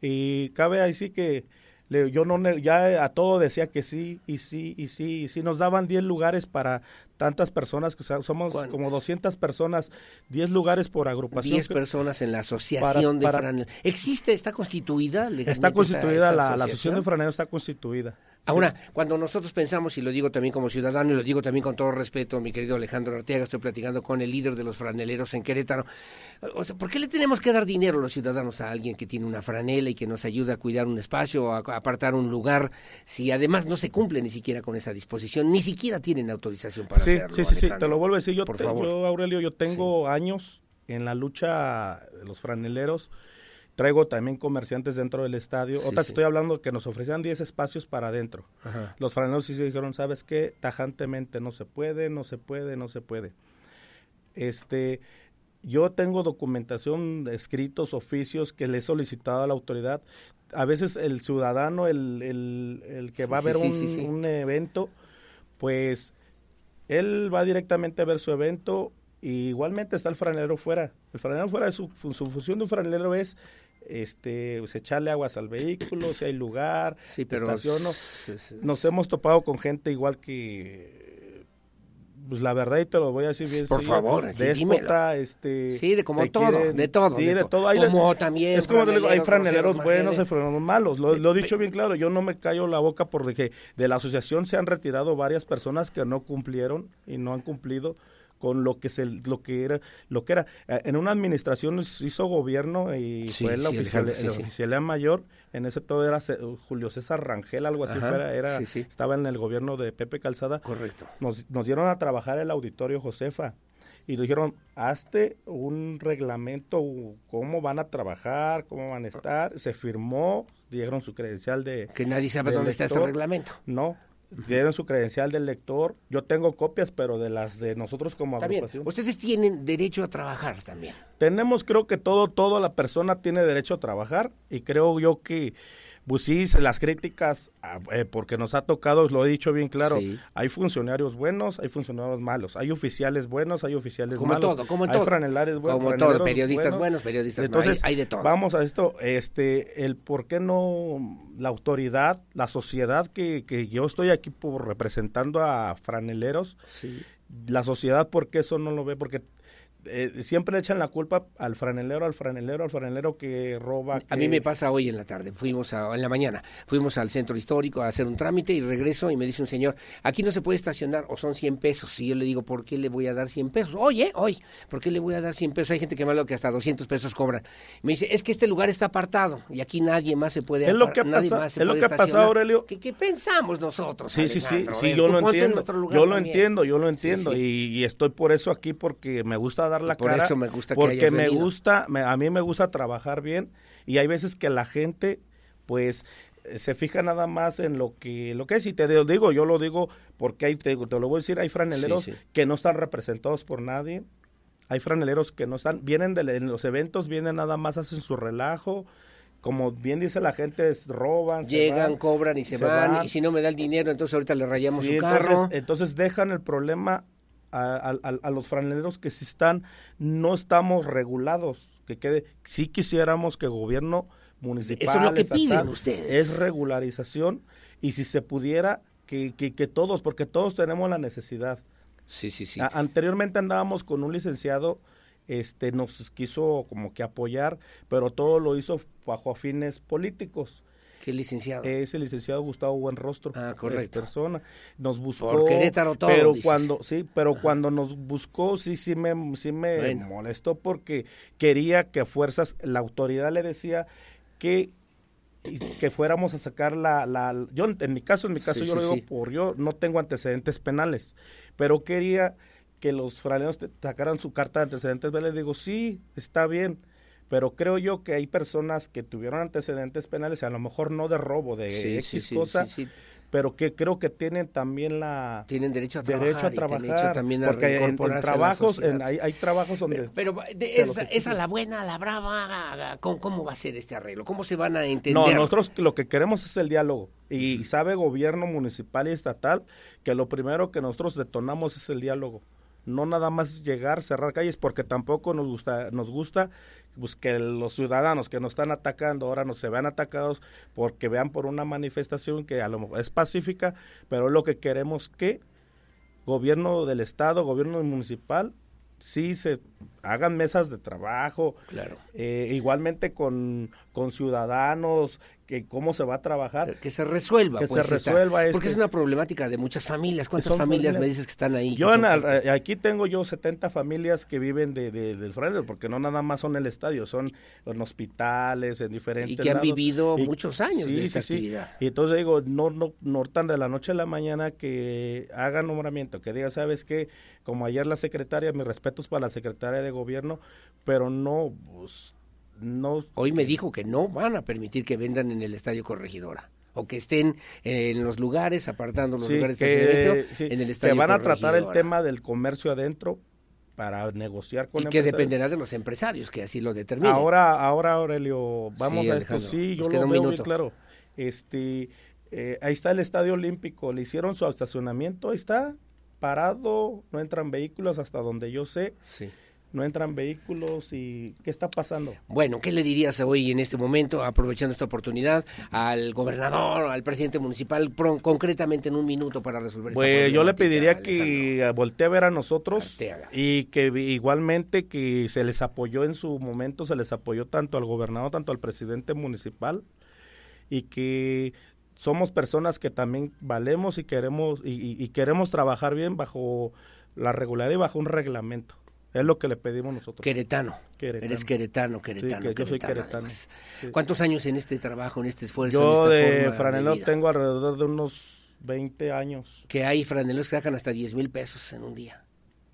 Y cabe ahí sí que yo no ya a todo decía que sí y sí y sí y sí nos daban 10 lugares para tantas personas que somos como 200 personas 10 lugares por agrupación 10 personas en la asociación de franeleros existe está constituida está constituida la, la, asociación de franeleros está constituida Ahora, cuando nosotros pensamos, y lo digo también como ciudadano, y lo digo también con todo respeto, mi querido Alejandro Arteaga, estoy platicando con el líder de los franeleros en Querétaro. O sea, ¿por qué le tenemos que dar dinero los ciudadanos a alguien que tiene una franela y que nos ayuda a cuidar un espacio o a apartar un lugar, si además no se cumple ni siquiera con esa disposición, ni siquiera tienen autorización para hacerlo? Sí, sí, sí, te lo vuelvo a decir. Yo, Por favor. yo Aurelio, yo tengo años en la lucha de los franeleros Traigo también comerciantes dentro del estadio. Otra estoy hablando que nos ofrecían 10 espacios para adentro. Los franeleros sí se dijeron, ¿sabes qué? Tajantemente no se puede, no se puede, no se puede. Este, yo tengo documentación, escritos, oficios que le he solicitado a la autoridad. A veces el ciudadano, el, el, el que va a ver un, un, evento, pues él va directamente a ver su evento. Y igualmente está el franelero fuera. El franelero fuera, su, su función de un franelero es este, pues, echarle aguas al vehículo, si hay lugar, sí, pero Nos hemos topado con gente igual que, pues la verdad, y te lo voy a decir bien. Por favor, déspota, este. Sí, de como todo, de todo. de, todo. como también. Es como digo, hay franeleros buenos, hay franeleros malos. Lo, lo, he dicho bien claro, yo no me callo la boca porque de la asociación se han retirado varias personas que no cumplieron y no han cumplido con lo que se lo que era lo que era. Eh, en una administración hizo gobierno y fue la oficialidad mayor. En ese todo era Julio César Rangel algo así era, estaba en el gobierno de Pepe Calzada. Correcto. Nos, nos dieron a trabajar el auditorio Josefa y dijeron, hazte un reglamento, cómo van a trabajar, cómo van a estar. Se firmó, dieron su credencial de... Que nadie sabe dónde está ese reglamento. No, dieron su credencial del lector. Yo tengo copias, pero de las de nosotros como agrupación. Ustedes tienen derecho a trabajar también. Tenemos, creo que todo, toda la persona tiene derecho a trabajar y creo yo que pues sí, las críticas, ah, eh, porque nos ha tocado, lo he dicho bien claro, hay funcionarios buenos, hay funcionarios malos, hay oficiales buenos, hay oficiales como malos. Todo, como hay todo, franelares buenos, Como todo, periodistas buenos, periodistas Entonces, hay, de todo. Vamos a esto, este, el por qué no la autoridad, la sociedad que, que yo estoy aquí por representando a franeleros, la sociedad, ¿por qué eso no lo ve? Porque eh, siempre le echan la culpa al franelero, al franelero, al franelero que roba. A mí me pasa hoy en la tarde, fuimos a, en la mañana, fuimos al centro histórico a hacer un trámite y regreso y me dice un señor, aquí no se puede estacionar o son 100 pesos. Y yo le digo, ¿por qué le voy a dar 100 pesos? Oye, hoy, ¿por qué le voy a dar 100 pesos? Hay gente que malo que hasta 200 pesos cobran. Me dice, es que este lugar está apartado y aquí nadie más se puede Es lo que ha pasado- es lo que ha pasado. Aurelio. ¿Qué, qué pensamos nosotros? Sí, sí, sí, sí, ver, yo lo en entiendo. Yo lo entiendo, yo lo entiendo. sí. Y, y estoy por eso aquí porque me gusta dar la por cara. eso me gusta que Porque hayas me gusta, me- a mí me gusta trabajar bien. Y hay veces que la gente, pues, eh, se fija nada más en lo que lo que es y te lo digo yo lo digo porque hay te, te lo voy a decir hay franeleros Sí, sí. que no están representados por nadie hay franeleros que no están vienen de, en los eventos vienen nada más hacen su relajo como bien dice la gente es, roban se Llegan, van, cobran y se, van, y si no me da el dinero, entonces ahorita le rayamos Sí, su carro. Entonces, entonces dejan el problema a, a- a- los franeleros que si están, no estamos regulados. Que quede, si quisiéramos que el gobierno municipal, Eso es lo que estatal, piden ustedes. Es regularización y si se pudiera, que, que, que todos, porque todos tenemos la necesidad. Sí, sí, sí. A- anteriormente andábamos con un licenciado, este, nos quiso como que apoyar, pero todo lo hizo bajo fines políticos. ¿Qué licenciado? Es el licenciado Gustavo Buenrostro. Ah, correcto. persona. Nos buscó. Por Querétaro todo, Pero dices. cuando, sí, pero cuando nos buscó, sí, sí me, sí me Bueno. molestó porque quería que a fuerzas, la autoridad le decía que que fuéramos a sacar la, la yo en mi caso en mi caso Sí, yo sí, lo digo sí. por yo no tengo antecedentes penales pero quería que los franeos te- sacaran su carta de antecedentes penales digo sí está bien pero creo yo que hay personas que tuvieron antecedentes penales a lo mejor no de robo de Sí, X sí, cosa pero que creo que tienen también la tienen derecho a derecho a trabajar y trabajar derecho también a porque en- trabajos en- hay, hay trabajos donde Pero de- los esa, exigen. esa la buena, la brava, ¿cómo, cómo va a ser este arreglo? ¿Cómo se van a entender? No, nosotros lo que queremos es el diálogo. Y sabe gobierno municipal y estatal que lo primero que nosotros detonamos es el diálogo. No nada más llegar, cerrar calles, porque tampoco nos gusta, nos gusta pues, que los ciudadanos que nos están atacando ahora no se vean atacados porque vean por una manifestación que a lo mejor es pacífica, pero es lo que queremos que gobierno del estado, gobierno municipal, sí se hagan mesas de trabajo, Claro. eh, igualmente con, con ciudadanos, que cómo se va a trabajar. Que se resuelva. Que pues, se esta- resuelva. Porque este- es una problemática de muchas familias. ¿Cuántas familias familias- me dices que están ahí? Yo en al- aquí tengo yo 70 familias que viven de, de- del Franelo, porque no nada más son el estadio, son en hospitales, en diferentes Y que han vivido Y- muchos años de sí, esta sí, sí. Y entonces digo, no, no, no tan de la noche a la mañana que hagan nombramiento, que diga, ¿sabes qué? Como ayer la secretaria, mis respetos para la secretaria de gobierno, pero no, pues, no... Hoy me dijo que no van a permitir que vendan en el Estadio Corregidora. O que estén en los lugares, apartando los Sí, lugares de que, estacionamiento sí, en el que Estadio van a tratar el tema del comercio adentro para negociar con Y que dependerá de los empresarios que así lo determinen. Ahora, ahora Aurelio, vamos Sí, a Alejandro, esto. Sí, yo lo veo muy claro. Este, eh, ahí está el Estadio Olímpico. Le hicieron su estacionamiento, ahí está parado. No entran vehículos hasta donde yo sé. Sí. No entran vehículos y ¿qué está pasando? Bueno, ¿qué le dirías hoy en este momento, aprovechando esta oportunidad, al gobernador, al presidente municipal, pro- concretamente en un minuto para resolver Pues yo le pediría Alejandro? que voltee a ver a nosotros Arteaga. y que igualmente que se les apoyó en su momento, se les apoyó tanto al gobernador, tanto al presidente municipal y que somos personas que también valemos y queremos y, y- y queremos trabajar bien bajo la regularidad y bajo un reglamento. Es lo que le pedimos nosotros. Queretano. Queretano. Eres queretano, queretano. Sí, que yo soy queretano. Sí. ¿Cuántos años en este trabajo, en este esfuerzo? Yo en esta de franelo vida? tengo alrededor de unos 20 años. Que hay franelos que sacan hasta 10 mil pesos en un día.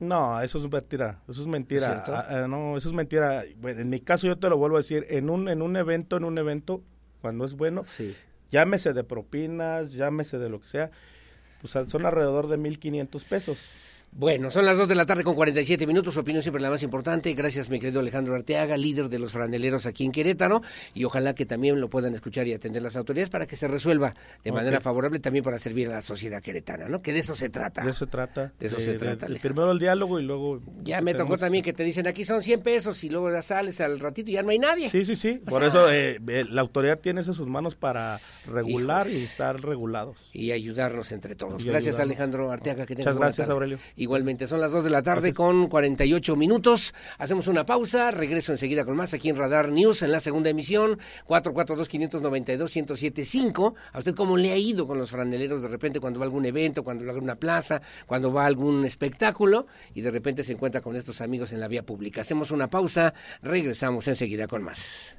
No, eso es mentira, eso es mentira. Ah, ah, no, eso es mentira. Bueno, en mi caso yo te lo vuelvo a decir, en un en un evento, en un evento, cuando es bueno, llámese de propinas, llámese de lo que sea, pues son alrededor de 1500 pesos. Bueno, son las 2 de la tarde con 47 minutos. Su opinión siempre la más importante. Gracias, mi querido Alejandro Arteaga, líder de los franeleros aquí en Querétaro. Y ojalá que también lo puedan escuchar y atender las autoridades para que se resuelva de manera favorable también para servir a la sociedad queretana, ¿no? Que de eso se trata. De eso se trata. De eso se trata, primero el diálogo y luego... Ya me tocó también que te dicen aquí son 100 pesos y luego ya sales al ratito y ya no hay nadie. Sí, sí, sí. O Por sea, eso eh, eh, la autoridad tiene eso en sus manos para regular y estar regulados. Y ayudarnos entre todos. Y gracias, ayudarnos. Alejandro Arteaga. Que Muchas gracias. Aurelio. Y igualmente. Son las 2 de la tarde con 48 minutos. Hacemos una pausa, regreso enseguida con más aquí en Radar News en la segunda emisión, 442-592-1075. ¿A usted cómo le ha ido con los franeleros de repente cuando va a algún evento, cuando va a alguna plaza, cuando va a algún espectáculo y de repente se encuentra con estos amigos en la vía pública? Hacemos una pausa, regresamos enseguida con más.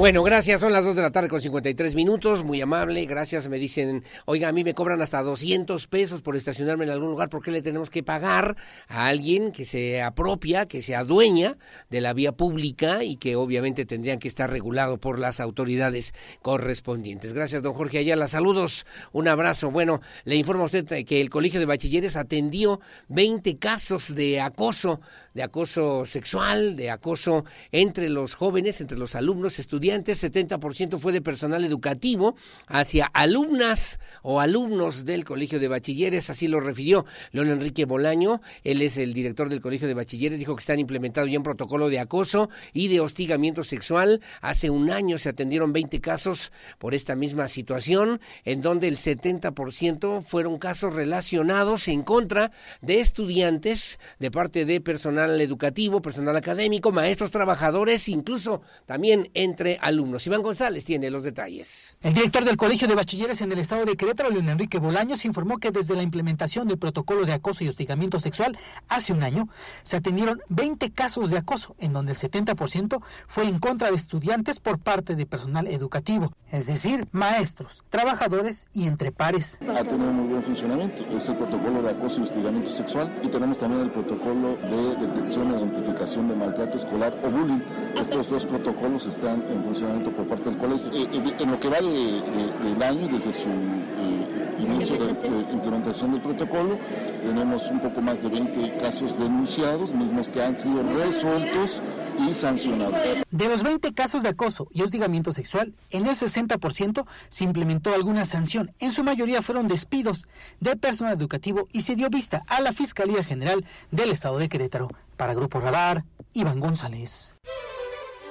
Bueno, gracias. Son las 2 de la tarde con 53 minutos. Muy amable. Gracias. Me dicen, oiga, a mí me cobran hasta 200 pesos por estacionarme en algún lugar. ¿Por qué le tenemos que pagar a alguien que se apropia, que se adueña de la vía pública y que obviamente tendrían que estar regulado por las autoridades correspondientes? Gracias, don Jorge Ayala. Saludos. Un abrazo. Bueno, le informo a usted que el Colegio de Bachilleres atendió 20 casos de acoso, de acoso sexual, de acoso entre los jóvenes, entre los alumnos, estudiantes. 70% fue de personal educativo hacia alumnas o alumnos del Colegio de Bachilleres, así lo refirió León Enrique Bolaño, él es el director del Colegio de Bachilleres, dijo que están implementados ya un protocolo de acoso y de hostigamiento sexual. Hace un año se atendieron 20 casos por esta misma situación, en donde el 70% fueron casos relacionados en contra de estudiantes de parte de personal educativo, personal académico, maestros, trabajadores, incluso también entre alumnos. Iván González tiene los detalles. El director del Colegio de Bachilleres en el estado de Querétaro, León Enrique Bolaños, informó que desde la implementación del protocolo de acoso y hostigamiento sexual hace un año, se atendieron 20 casos de acoso, en donde el 70% fue en contra de estudiantes por parte de personal educativo, es decir, maestros, trabajadores y entre pares. Ha tenido muy buen funcionamiento. Es el protocolo de acoso y hostigamiento sexual y tenemos también el protocolo de detección e identificación de maltrato escolar o bullying. Estos dos protocolos están en funcionamiento por parte del colegio. Eh, eh, en lo que va de, del año, desde su eh, inicio de, de, implementación del protocolo, tenemos un poco más de 20 casos denunciados, mismos que han sido resueltos y sancionados. De los 20 casos de acoso y hostigamiento sexual, en el 60% se implementó alguna sanción. En su mayoría fueron despidos de personal educativo y se dio vista a la Fiscalía General del Estado de Querétaro. Para Grupo Radar, Iván González.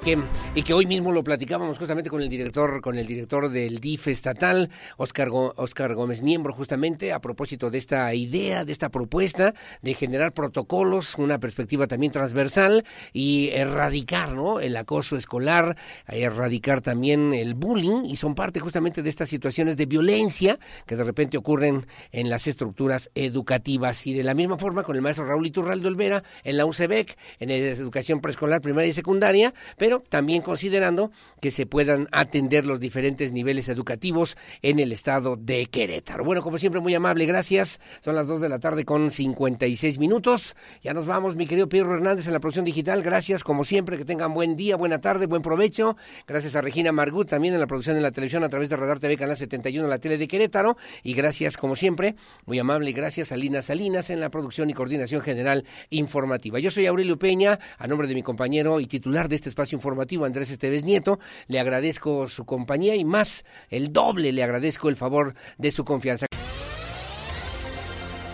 Que, y que hoy mismo lo platicábamos justamente con el director, con el director del DIF estatal, Oscar, Oscar Gómez Niembro, justamente a propósito de esta idea, de esta propuesta de generar protocolos, una perspectiva también transversal y erradicar ¿no? el acoso escolar, erradicar también el bullying, y son parte justamente de estas situaciones de violencia que de repente ocurren en las estructuras educativas. Y de la misma forma con el maestro Raúl Iturraldo Olvera en la UCEBEC, en educación preescolar, primaria y secundaria, pero pero también considerando que se puedan atender los diferentes niveles educativos en el estado de Querétaro. Bueno, como siempre, muy amable, gracias. Son las 2 de la tarde con 56 minutos. Ya nos vamos, mi querido Pedro Hernández en la producción digital. Gracias, como siempre, que tengan buen día, buena tarde, buen provecho. Gracias a Regina Margut también en la producción de la televisión a través de Radar TV Canal 71, la tele de Querétaro. Y gracias, como siempre, muy amable, gracias a Lina Salinas en la producción y coordinación general informativa. Yo soy Aurelio Peña, a nombre de mi compañero y titular de este espacio informativo, Andrés Esteves Nieto. Le agradezco su compañía y más, el doble, le agradezco el favor de su confianza.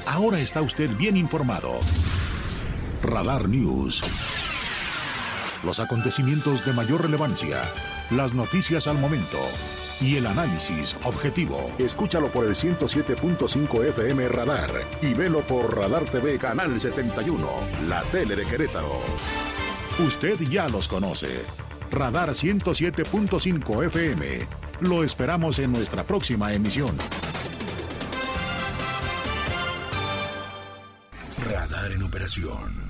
Ahora está usted bien informado. Radar News. Los acontecimientos de mayor relevancia, las noticias al momento y el análisis objetivo. Escúchalo por el 107.5 FM Radar y velo por Radar TV Canal 71, la tele de Querétaro. Usted ya los conoce. Radar 107.5 FM. Lo esperamos en nuestra próxima emisión. Radar en operación.